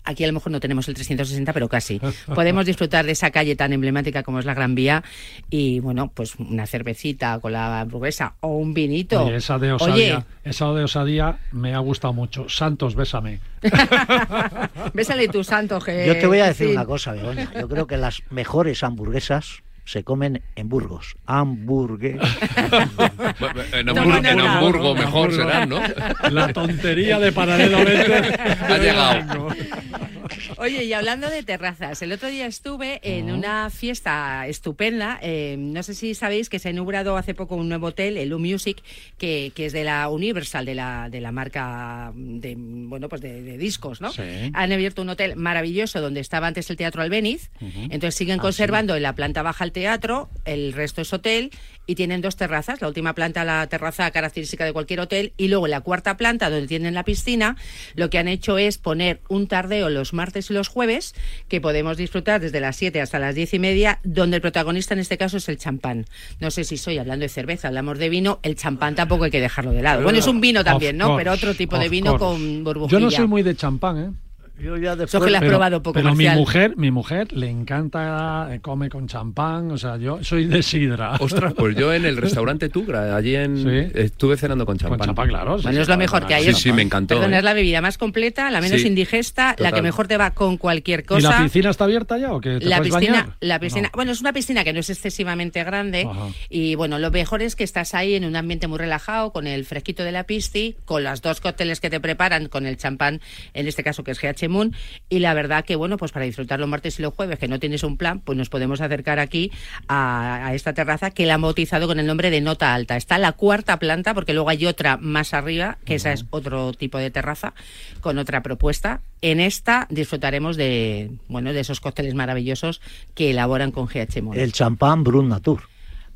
Aquí a lo mejor no tenemos el 360, pero casi. Podemos disfrutar de esa calle tan emblemática como es la Gran Vía y, bueno, pues una cervecita con la hamburguesa o un vinito. Oye, esa de Oye, osadía, esa de osadía me ha gustado mucho. Santos, bésame. bésale tu santo, que... Yo te voy a decir sí. una cosa, Begoña. Yo creo que las mejores hamburguesas se comen en Burgos. Hamburgues. En Hamburgo, en. Hamburgo mejor serán, ¿no? La tontería de paralelamente. Ha llegado. Oye, y hablando de terrazas, el otro día estuve en una fiesta estupenda. eh, no sé si sabéis que se ha inaugurado hace poco un nuevo hotel, el U Music, que, que es de la Universal, de la, de la marca de, bueno, pues de, de discos, ¿no? Sí. Han abierto un hotel maravilloso donde estaba antes el Teatro Albéniz. Entonces siguen Ah, conservando en la planta baja el teatro, el resto es hotel y tienen dos terrazas. La última planta, la terraza característica de cualquier hotel, y luego en la cuarta planta, donde tienen la piscina, lo que han hecho es poner un tardeo los martes y los jueves, que podemos disfrutar desde las 7 hasta las 10 y media, donde el protagonista en este caso es el champán. No sé si soy hablando de cerveza, hablamos de vino, el champán tampoco hay que dejarlo de lado. Bueno, es un vino también, ¿no? Pero otro tipo de vino con burbujilla. Yo no soy muy de champán, ¿eh? Yo ya Eso que la has Pero- probado poco, Pero mi mujer, mi mujer le encanta, eh, come con champán, o sea, yo soy de sidra. Ostras, pues yo en el restaurante Tugra, allí en. Sí. Estuve cenando con champán. Con champán, claro. sí, Bueno, sí, es lo mejor que hay. Sí, sí, me encantó. Perdón, ¿eh? es la bebida más completa, la menos Sí, indigesta, la que total. mejor te va con cualquier ¿Y cosa. la piscina está abierta ya o qué? ¿Te La puedes piscina, bañar? la ¿O piscina, no? bueno, es una piscina que no es excesivamente grande Ajá. y bueno, lo mejor es que estás ahí en un ambiente muy relajado, con el fresquito de la pisti, con las dos cócteles que te preparan, con el champán, en este caso que es GH Y la verdad que bueno, pues para disfrutar los martes y los jueves, que no tienes un plan, pues nos podemos acercar aquí a, a esta terraza que la han bautizado con el nombre de Nota Alta. Está la cuarta planta, porque luego hay otra más arriba, que esa es otro tipo de terraza, con otra propuesta. En esta disfrutaremos de, bueno, de esos cócteles maravillosos que elaboran con GH. El champán Brut Natur.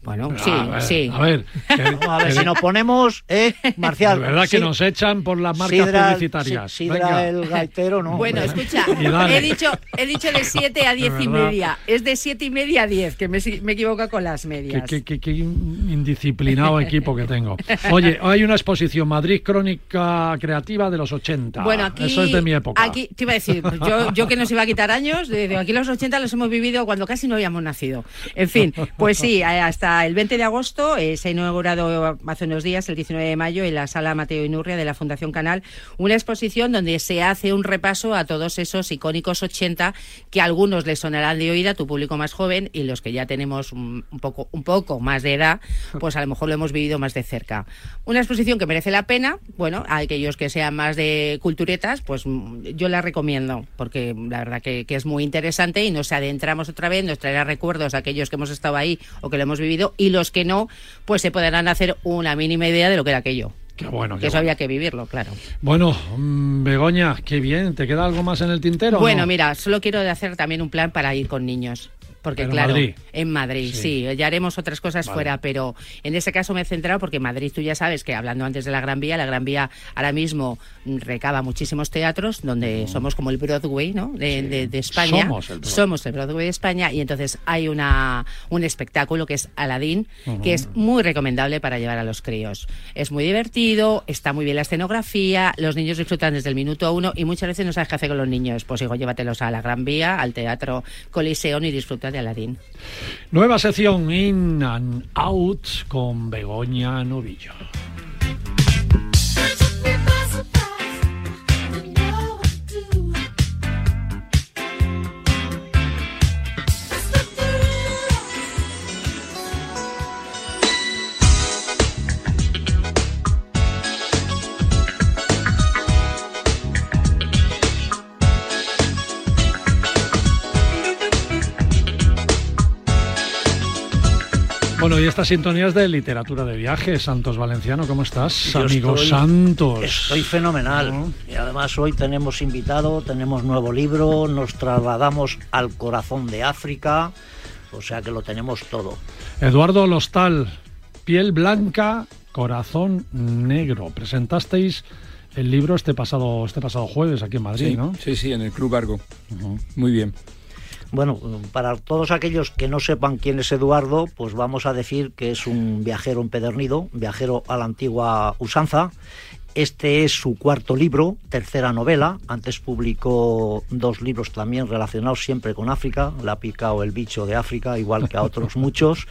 Bueno, sí, A ver, sí. A ver, que- Vamos a ver que- si nos ponemos, ¿eh, Marcial? de verdad que nos echan por las marcas sidra- publicitarias. si- sidra Venga. el gaitero, no. Bueno, hombre. escucha, he dicho, he dicho de 7 a 10 y media. Es de 7 y media a 10, que me, me equivoco con las medias. qué- qué- qué indisciplinado equipo que tengo. Oye, hay una exposición Madrid Crónica Creativa de los 80. Bueno, aquí, Eso es de mi época. Aquí, te iba a decir, yo, yo que nos iba a quitar años, de, de aquí los 80 los hemos vivido cuando casi no habíamos nacido. En fin, pues sí, eh, el 20 de agosto eh, se ha inaugurado hace unos días, el 19 de mayo, en la sala Mateo Inurria de la Fundación Canal, una exposición donde se hace un repaso a todos esos icónicos 80 que a algunos les sonarán de oída, tu público más joven, y los que ya tenemos un, un poco, un poco más de edad, pues a lo mejor lo hemos vivido más de cerca. Una exposición que merece la pena, bueno, a aquellos que sean más de culturetas, pues mm, yo la recomiendo, porque la verdad que, que es muy interesante y nos adentramos otra vez, nos traerá recuerdos a aquellos que hemos estado ahí o que lo hemos vivido, y los que no, pues se podrán hacer una mínima idea de lo que era aquello. Qué bueno, Que qué eso bueno. había que vivirlo, claro. Bueno, mm, Begoña, qué bien. ¿Te queda algo más en el tintero? Bueno, no? mira, solo quiero hacer también un plan para ir con niños. Porque Pero claro, Madrid. en Madrid, sí. ya haremos otras cosas Vale. fuera, pero en ese caso me he centrado porque Madrid, tú ya sabes que hablando antes de la Gran Vía, la Gran Vía ahora mismo mm, recaba muchísimos teatros donde somos como el Broadway, ¿no? De, de- de España. Somos el Broadway. Somos el Broadway de España y entonces hay una un espectáculo que es Aladdin, Ujú. que es muy recomendable para llevar a los críos. Es muy divertido, está muy bien la escenografía, los niños disfrutan desde el minuto uno y muchas veces no sabes qué hacer con los niños. Pues digo, llévatelos a la Gran Vía, al Teatro Coliseum y disfruta de Aladdin. Nueva sección In and Out con Begoña Novillo. Bueno, y esta sintonía es de literatura de viaje. Santos Valenciano, ¿cómo estás? Yo Amigo estoy- Santos. Estoy fenomenal. Y además hoy tenemos invitado, tenemos nuevo libro, nos trasladamos al corazón de África, o sea que lo tenemos todo. Eduardo Lostal, piel blanca, corazón negro. Presentasteis el libro este pasado, este pasado jueves aquí en Madrid, Sí, ¿no? sí, sí, en el Club Argo. Muy bien. Bueno, para todos aquellos que no sepan quién es Eduardo, pues vamos a decir que es un viajero empedernido, viajero a la antigua usanza. Este es su cuarto libro, tercera novela. Antes publicó dos libros también relacionados siempre con África, Le ha picado el bicho de África, igual que a otros muchos.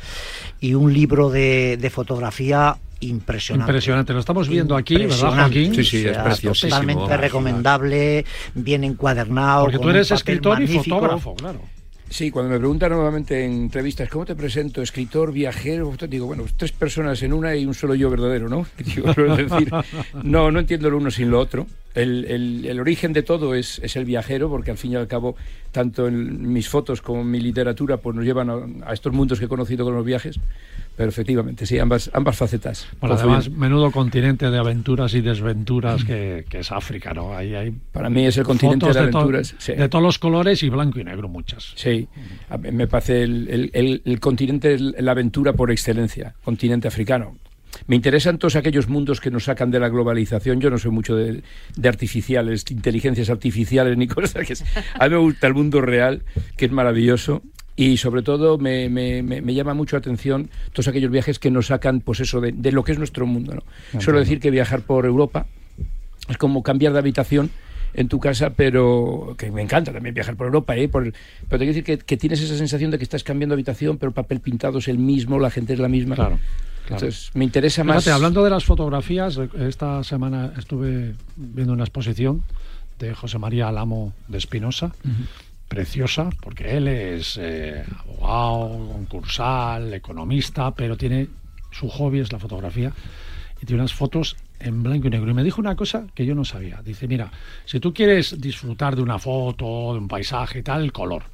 Y un libro de, de fotografía impresionante. Impresionante. Lo estamos viendo aquí, ¿verdad. Joaquín? O sea, Totalmente recomendable, bien encuadernado. Porque tú eres escritor y fotógrafo, claro. Sí, cuando me preguntan nuevamente en entrevistas, ¿cómo te presento? Escritor, viajero, digo, bueno, tres personas en una y un solo yo verdadero, ¿no? Digo, es decir, no, no entiendo lo uno sin lo otro. El, el- el origen de todo es, es el viajero, porque al fin y al cabo, tanto en mis fotos como en mi literatura, pues nos llevan a, a estos mundos que he conocido con los viajes. Pero efectivamente, sí, ambas, ambas facetas. Bueno, además, menudo continente de aventuras y desventuras que, que es África, ¿no? Ahí hay Para mí es el continente de to- aventuras, sí. de todos los colores y blanco y negro, muchas. Sí, me parece el, el- el- el continente, la aventura por excelencia, continente africano. Me interesan todos aquellos mundos que nos sacan de la globalización. Yo no soy mucho de, de artificiales, inteligencias artificiales ni cosas. Que a mí me gusta el mundo real, que es maravilloso. Y sobre todo me, me- me- llama mucho la atención todos aquellos viajes que nos sacan, pues eso, de, de lo que es nuestro mundo. ¿no? Suelo decir que viajar por Europa es como cambiar de habitación en tu casa, pero que me encanta también viajar por Europa, ¿eh? Por- pero te quiero decir que, que tienes esa sensación de que estás cambiando habitación, pero el papel pintado es el mismo, la gente es la misma. Claro. Entonces, me interesa más. Fíjate, hablando de las fotografías, eh, esta semana estuve viendo una exposición de José María Alamo de Espinosa, preciosa, porque él es eh, abogado, concursal, economista, pero tiene su hobby es la fotografía y tiene unas fotos en blanco y negro. Y me dijo una cosa que yo no sabía. Dice, mira, si tú quieres disfrutar de una foto, de un paisaje tal, el color.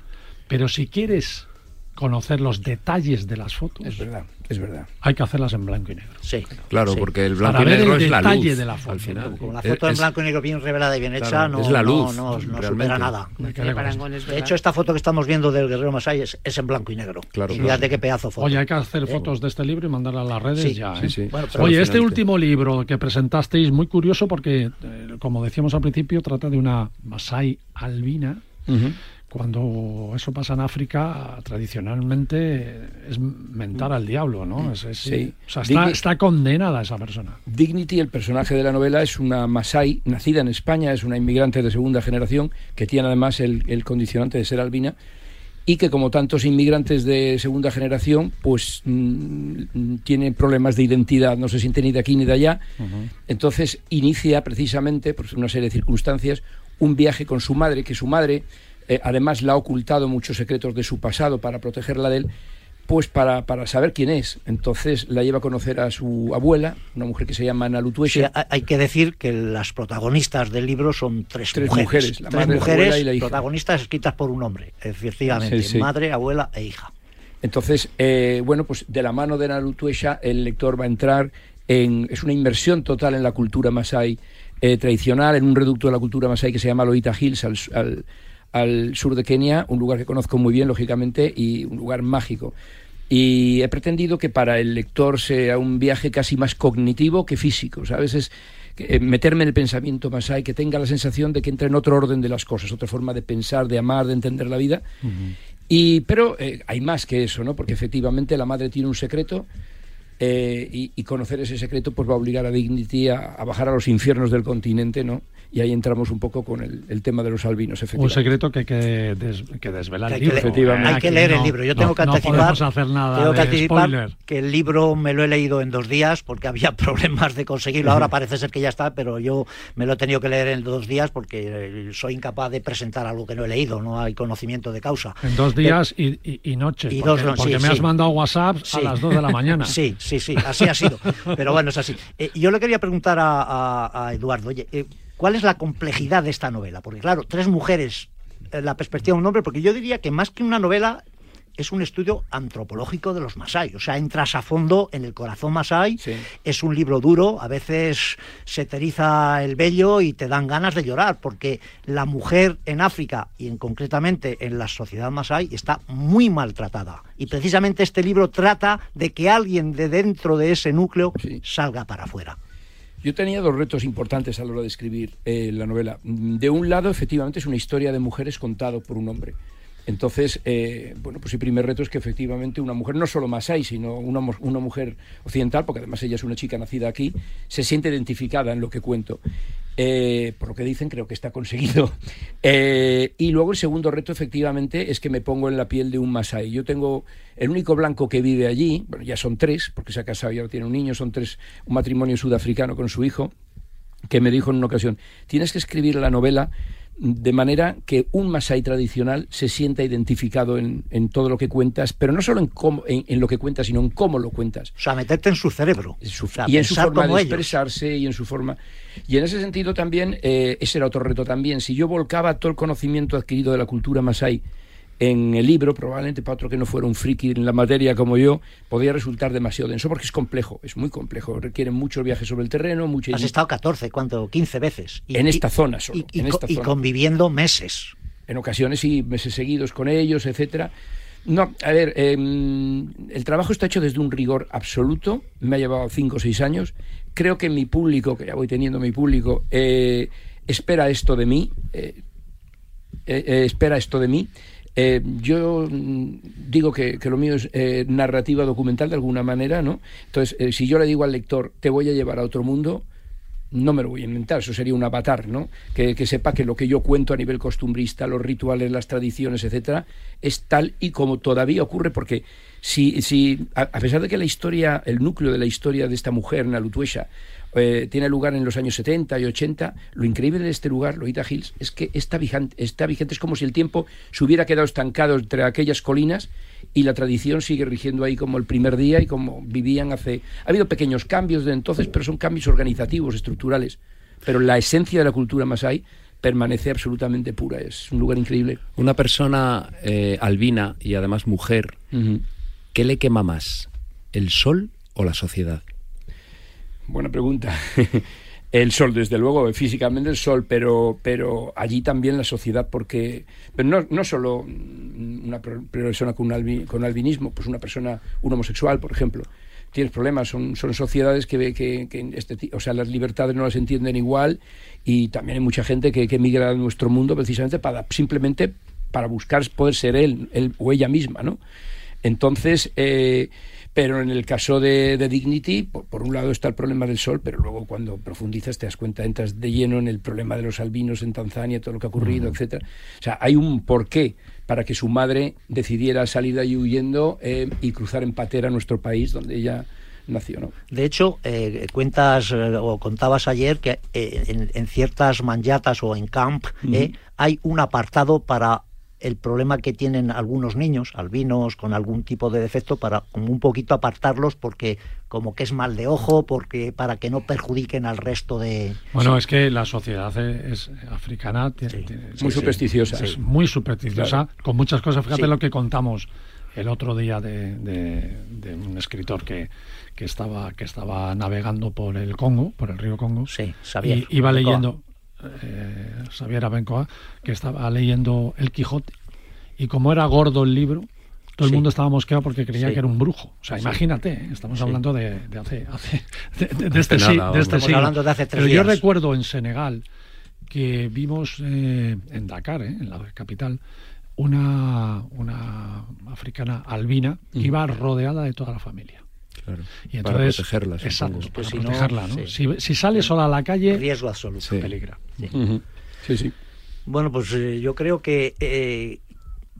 Pero si quieres conocer los detalles de las fotos, Es verdad, es verdad. hay que hacerlas en blanco y negro. Sí. Claro, Sí. porque el blanco Para y ver negro el es la detalle luz de la foto. al final. Con la Es- foto en blanco y negro bien revelada y bien hecha, Claro, no, es la no- luz, no, no supera nada. De hecho, esta foto que estamos viendo del Guerrero Masai es, es en blanco y negro. Claro, y claro. qué pedazo foto. Oye, hay que hacer fotos de este libro y mandarla a las redes Sí, ya. sí, ¿eh? sí. Bueno, pero Oye, este último libro que presentasteis, muy curioso porque, eh, como decíamos al principio, trata de una Masai albina. Cuando eso pasa en África, tradicionalmente es mentar al diablo, ¿no? Es- es- Sí. O sea, está, condenada esa persona. Dignity, el personaje de la novela, es una Masai, nacida en España, es una inmigrante de segunda generación, que tiene además el, el condicionante de ser albina, y que como tantos inmigrantes de segunda generación, pues mm, tiene problemas de identidad, no se siente ni de aquí ni de allá. Entonces inicia precisamente, por una serie de circunstancias, un viaje con su madre, que su madre eh, además le ha ocultado muchos secretos de su pasado para protegerla de él, pues para, para saber quién es. Entonces la lleva a conocer a su abuela, una mujer que se llama Sí, Nalutuesha. ha- hay que decir que las protagonistas del libro son tres, Tres mujeres. mujeres, la tres madre, la mujeres y la hija. protagonistas escritas por un hombre, efectivamente. Sí, sí. Madre, abuela e hija. Entonces, eh, bueno, pues de la mano de Nalutuesha el lector va a entrar en... Es una inmersión total en la cultura masai eh, tradicional, en un reducto de la cultura masai que se llama Loita Hills, al, al- al sur de Kenia, un lugar que conozco muy bien, lógicamente, y un lugar mágico. Y he pretendido que para el lector sea un viaje casi más cognitivo que físico, ¿sabes? Es eh, meterme en el pensamiento masai, que tenga la sensación de que entra en otro orden de las cosas, otra forma de pensar, de amar, de entender la vida. Y, pero eh, hay más que eso, ¿no? Porque efectivamente la madre tiene un secreto eh, y, y conocer ese secreto pues va a obligar a Dignity a, a bajar a los infiernos del continente, ¿no? Y ahí entramos un poco con el, el tema de los albinos, Un efectivamente. secreto que hay que, des- que desvelar Que hay el que libro. leer- Efectivamente. hay que leer el no- libro. Yo tengo no- que no anticipar, podemos hacer nada tengo que anticipar que el libro me lo he leído en dos días porque había problemas de conseguirlo. Ahora parece ser que ya está, pero yo me lo he tenido que leer en dos días porque eh, soy incapaz de presentar algo que no he leído. No hay conocimiento de causa. En dos días y, y, y noches. Y porque, dos no- porque sí, me has sí. mandado WhatsApp Sí. a las 2 de la mañana. Sí, sí, sí, así ha sido. Pero bueno, es así. Eh, yo le quería preguntar a, Eduardo, oye, eh, ¿cuál es la complejidad de esta novela? Porque claro, tres mujeres, en la perspectiva de un hombre, porque yo diría que más que una novela es un estudio antropológico de los Masai. O sea, entras a fondo en el corazón Masai. Es un libro duro, a veces se te eriza el vello y te dan ganas de llorar, porque la mujer en África y en concretamente en la sociedad Masai está muy maltratada. Y precisamente este libro trata de que alguien de dentro de ese núcleo salga para afuera. Yo tenía dos retos importantes a la hora de escribir eh, la novela. De un lado, efectivamente, es una historia de mujeres contado por un hombre. Entonces, eh, bueno, pues el primer reto es que efectivamente una mujer, no solo masai, sino una, mu- una mujer occidental, porque además ella es una chica nacida aquí, se siente identificada en lo que cuento. Eh, por lo que dicen, creo que está conseguido. Eh, y luego el segundo reto, efectivamente, es que me pongo en la piel de un masai. Yo tengo el único blanco que vive allí, bueno, ya son tres, porque se ha casado y ahora tiene un niño, son tres, un matrimonio sudafricano con su hijo, que me dijo en una ocasión, tienes que escribir la novela de manera que un masai tradicional se sienta identificado en, en todo lo que cuentas, pero no solo en, cómo, en, en lo que cuentas, sino en cómo lo cuentas. O sea, meterte en su cerebro. Su- O sea, y en su forma de ellos. expresarse y en su forma. Y en ese sentido también, eh, ese era otro reto también. Si yo volcaba todo el conocimiento adquirido de la cultura masai en el libro, probablemente para otro que no fuera un friki en la materia como yo, podría resultar demasiado denso porque es complejo, es muy complejo, requiere muchos viajes sobre el terreno, mucha Has estado 14, ¿cuánto? 15 veces. En esta zona solo, Y, y en co- esta y zona. conviviendo meses. en ocasiones sí, meses seguidos con ellos, etcétera. No, a ver, eh, el trabajo está hecho desde un rigor absoluto, me ha llevado cinco o seis años. Creo que mi público, que ya voy teniendo mi público, eh, espera esto de mí, eh, eh, eh, espera esto de mí. Eh, yo mm, digo que, que lo mío es eh, narrativa documental de alguna manera, ¿no? Entonces, eh, si yo le digo al lector, te voy a llevar a otro mundo, no me lo voy a inventar, eso sería un avatar, ¿no? Que, que sepa que lo que yo cuento a nivel costumbrista, los rituales, las tradiciones, etcétera, es tal y como todavía ocurre, porque si, si a, pesar de que la historia, el núcleo de la historia de esta mujer, Nalutuesha, eh, tiene lugar en los años 70 y 80, lo increíble de este lugar, Loita Hills, es que está vigente, está vigente, es como si el tiempo se hubiera quedado estancado entre aquellas colinas y la tradición sigue rigiendo ahí como el primer día y como vivían hace... Ha habido pequeños cambios de entonces, pero son cambios organizativos, estructurales. Pero la esencia de la cultura masai permanece absolutamente pura, es un lugar increíble. Una persona eh, albina y además mujer, ¿qué le quema más? ¿El sol o la sociedad? Buena pregunta. El sol, desde luego, físicamente el sol, pero, pero allí también la sociedad, porque pero no, no solo una per- persona con, un albi- con albinismo, pues una persona, un homosexual, por ejemplo, tienes problemas, son, son sociedades que, que, que este, o sea, las libertades no las entienden igual y también hay mucha gente que, que migra a nuestro mundo precisamente para simplemente para buscar poder ser él, él o ella misma, ¿no? Entonces, eh, pero en el caso de, de Dignity, por, por un lado está el problema del sol, pero luego cuando profundizas te das cuenta, entras de lleno en el problema de los albinos en Tanzania, todo lo que ha ocurrido, etcétera. O sea, hay un porqué para que su madre decidiera salir de allí huyendo eh, y cruzar en patera a nuestro país, donde ella nació, ¿no? De hecho, eh, cuentas eh, o contabas ayer que eh, en, en ciertas manyatas o en camp eh, Ujú. hay un apartado para el problema que tienen algunos niños, albinos con algún tipo de defecto, para como un poquito apartarlos porque como que es mal de ojo, porque para que no perjudiquen al resto de... Bueno, es que la sociedad e- es africana tiene- tiene- Muy supersticiosa. Es muy supersticiosa, Claro. con muchas cosas. Fíjate Sí. lo que contamos el otro día de, de- de un escritor que, que estaba que estaba navegando por el Congo, por el río Congo. Sí, Xavier y iba leyendo eh, Xavier Abencoa, que estaba leyendo El Quijote. Y como era gordo el libro, todo el Sí. mundo estaba mosqueado porque creía Sí. que era un brujo. O sea, Sí. imagínate, ¿eh? estamos Sí. hablando de, de hace, hace- de, de- de Hace este, nada, de este siglo. hablando de hace tres Pero yo recuerdo en Senegal que vimos eh, en Dakar, eh, en la capital, una, una africana albina que Mm. iba rodeada de toda la familia. Claro. Y Para entonces, exacto, Pues para si no, protegerla, ¿no? sí. Si, si sale sola a la calle, Riesgo absoluto. Sí. peligra. Ujú. Sí, sí. Bueno, pues eh, yo creo que eh,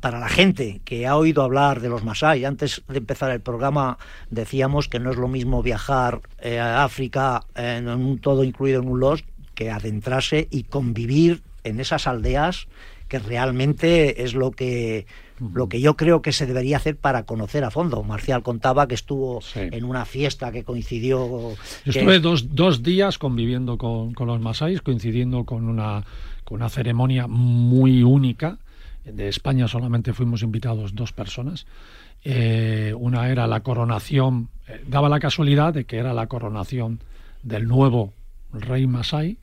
para la gente que ha oído hablar de los Masái, antes de empezar el programa decíamos que no es lo mismo viajar eh, a África eh, en un todo incluido en un los que adentrarse y convivir en esas aldeas que realmente es lo que lo que yo creo que se debería hacer para conocer a fondo. Marcial contaba que estuvo en una fiesta que coincidió. Yo que- estuve dos, dos días conviviendo con, con los masáis, coincidiendo con una, con una ceremonia muy única. De España solamente fuimos invitados dos personas. Eh, una era la coronación, eh, daba la casualidad de que era la coronación del nuevo rey masái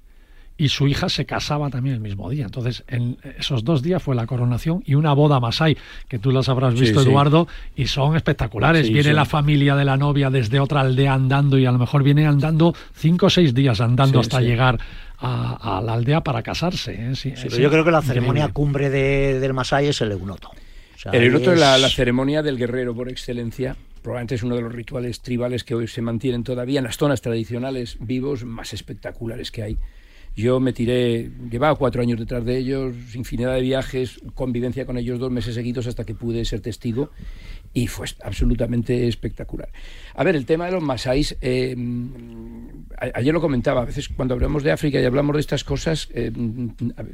y su hija se casaba también el mismo día. Entonces, en esos dos días fue la coronación y una boda masái, que tú las habrás visto, sí. Eduardo, y son espectaculares. Sí, Viene la familia de la novia desde otra aldea andando y a lo mejor viene andando cinco o seis días andando Sí, hasta sí. llegar a, a la aldea para casarse. ¿eh? Sí, Sí, es pero yo creo que la ceremonia increíble. cumbre de- del Masái es el eunoto. O sea, El es- es la, la ceremonia del guerrero por excelencia. Probablemente es uno de los rituales tribales que hoy se mantienen todavía en las zonas tradicionales vivos más espectaculares que hay. Yo me tiré, llevaba cuatro años detrás de ellos, infinidad de viajes, convivencia con ellos dos meses seguidos hasta que pude ser testigo y fue absolutamente espectacular. A ver, el tema de los masáis, eh, ayer lo comentaba, a veces cuando hablamos de África y hablamos de estas cosas, eh,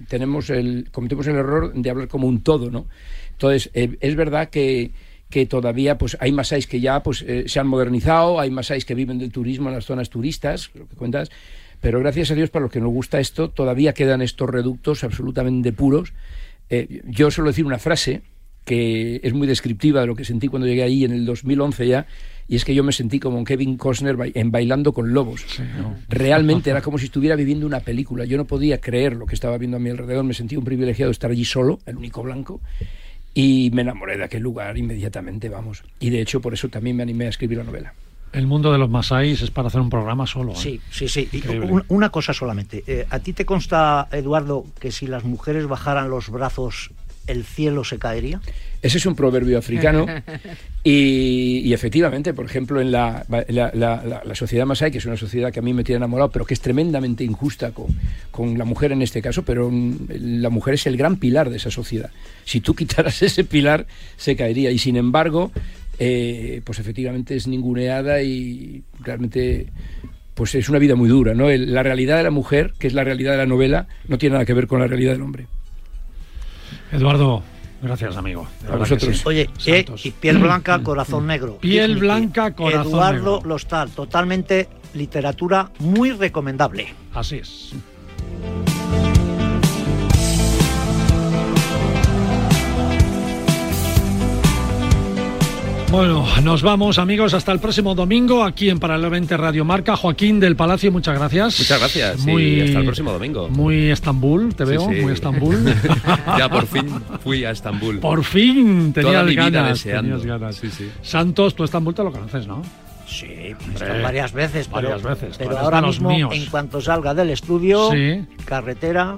tenemos el, cometemos el error de hablar como un todo, ¿no? Entonces, eh, es verdad que, que todavía pues hay masáis que ya pues se han modernizado, hay masáis que viven del turismo en las zonas turistas, lo que cuentas, pero gracias a Dios para los que nos gusta esto, todavía quedan estos reductos absolutamente puros. Eh, yo suelo decir una frase que es muy descriptiva de lo que sentí cuando llegué ahí en el 2011 ya, y es que yo me sentí como un Kevin Costner en Bailando con Lobos. Realmente era como si estuviera viviendo una película. Yo no podía creer lo que estaba viendo a mi alrededor, me sentí un privilegiado de estar allí solo, el único blanco, y me enamoré de aquel lugar inmediatamente, vamos. Y de hecho por eso también me animé a escribir la novela. El mundo de los masáis es para hacer un programa solo. ¿eh? Sí, sí, sí. Increíble. una cosa solamente. Eh, ¿A ti te consta, Eduardo, que si las mujeres bajaran los brazos, el cielo se caería? Ese es un proverbio africano y, y efectivamente, por ejemplo, en la, la, la- la- la sociedad masái, que es una sociedad que a mí me tiene enamorado, pero que es tremendamente injusta con, con la mujer en este caso, pero mm, la mujer es el gran pilar de esa sociedad. Si tú quitaras ese pilar, se caería. Y sin embargo, eh, pues efectivamente es ninguneada y realmente pues es una vida muy dura. ¿no? El- la realidad de la mujer, que es la realidad de la novela, no tiene nada que ver con la realidad del hombre. Eduardo, gracias, amigo. A vosotros. sí. Oye, eh, y piel blanca, corazón negro. Piel blanca, corazón Eduardo negro. Lostal, totalmente literatura muy recomendable. Así es. Bueno, nos vamos amigos hasta el próximo domingo aquí en Paralelo 20 Radio Marca. Joaquín del Palacio, muchas gracias. Muchas gracias. Muy, y hasta el próximo domingo. Muy Estambul, te Sí, veo, sí. muy Estambul. ya por fin fui a Estambul. Por fin tenías Toda mi vida ganas, deseando. tenías ganas. Sí, sí. Santos, tú Estambul te lo conoces, ¿no? Sí, Hombre, varias veces, pero, varias veces, pero ahora mismo, míos. en cuanto salga del estudio, Sí. carretera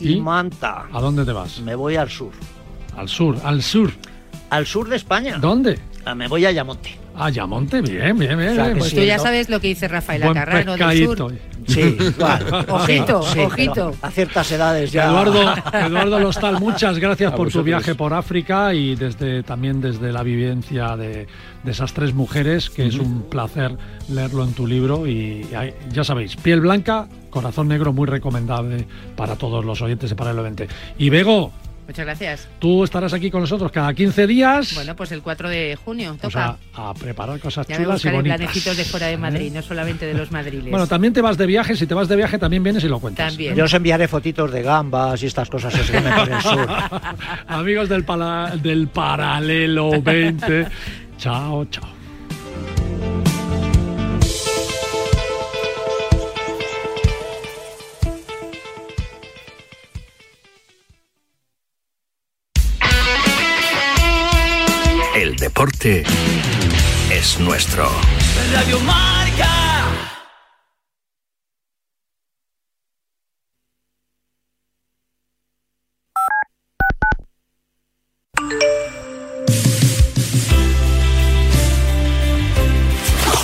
y, ¿Y? manta. ¿A dónde te vas? Me voy al sur. Al sur, al sur. Al sur de España. ¿Dónde? Ah, Me voy a Yamonte. A Yamonte, bien, bien, bien. O sea, que bien. Pues sí, tú ya ¿no? sabes lo que dice Rafael Acarrano del pescadito. sur. Sí, claro. Ojito, Sí, ojito. A ciertas edades ya. Eduardo, Eduardo Lostal, muchas gracias A por tu viaje por África y desde también desde la vivencia de, de esas tres mujeres, que es un placer leerlo en tu libro. Y ya sabéis, piel blanca, corazón negro, muy recomendable para todos los oyentes de Paralelo 20. Y Bego, Muchas gracias. tú estarás aquí con nosotros cada 15 días. Bueno, pues el 4 de junio o toca. sea, a preparar cosas ya me chulas y buscaré bonitas. planejitos de fuera de ¿Eh? Madrid, no solamente de los madriles. Bueno, también te vas de viaje. Si te vas de viaje, también vienes y lo cuentas. También. Yo os enviaré fotitos de gambas y estas cosas que el sur. Amigos del, pala- del Paralelo 20. chao, chao. Deporte es nuestro. Radio Marca.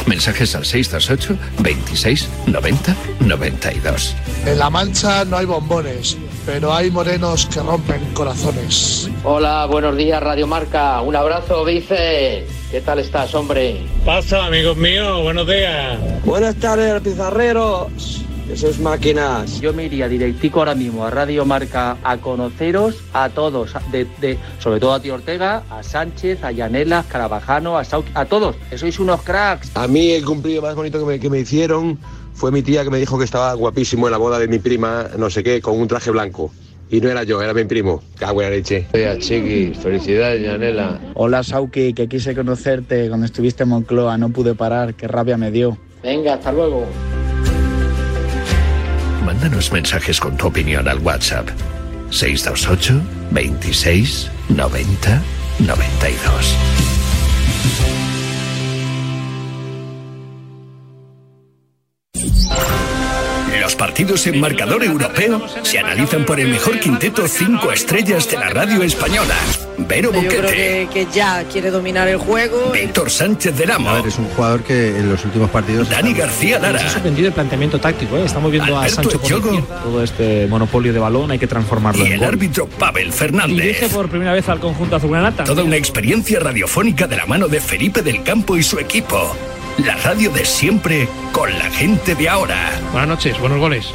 Mensajes al 628 26 90 92. En La Mancha no hay bombones, pero hay morenos que rompen corazones. Hola, buenos días Radio Marca. Un abrazo, Vice. ¿Qué tal estás, hombre? Pasa, amigos míos, buenos días. Buenas tardes, pizarreros. Sois máquinas. Yo me iría directico ahora mismo a Radio Marca a conoceros a todos, de, de- sobre todo a Tío Ortega, a Sánchez, a Yanela, Carabajano, a Sauki, a todos, que sois unos cracks. A mí el cumplido más bonito que me, que me hicieron fue mi tía que me dijo que estaba guapísimo en la boda de mi prima, no sé qué, con un traje blanco. Y no era yo, era mi primo. Cago en la leche. Chiqui, felicidades, Yanela. Hola Sauki, que quise conocerte cuando estuviste en Moncloa, no pude parar, qué rabia me dio. Venga, hasta luego. Mándanos mensajes con tu opinión al WhatsApp 628 26 90 92. Los partidos en marcador europeo se analizan por el mejor quinteto 5 estrellas de la radio española. Vero Yo creo Boquete, que, que ya quiere dominar el juego. Víctor Sánchez del Amo, Es un jugador que en los últimos partidos. Dani García Nos ha Lara, sorprendido el planteamiento táctico, ¿eh? Estamos viendo a Alberto Sancho por izquierda. Todo este monopolio de balón hay que transformarlo y en el gol. árbitro Pavel Dirige Fernández. por primera vez al conjunto azulgranata. Toda una experiencia radiofónica de la mano de Felipe del Campo y su equipo. La radio de siempre con la gente de ahora. Buenas noches, buenos goles.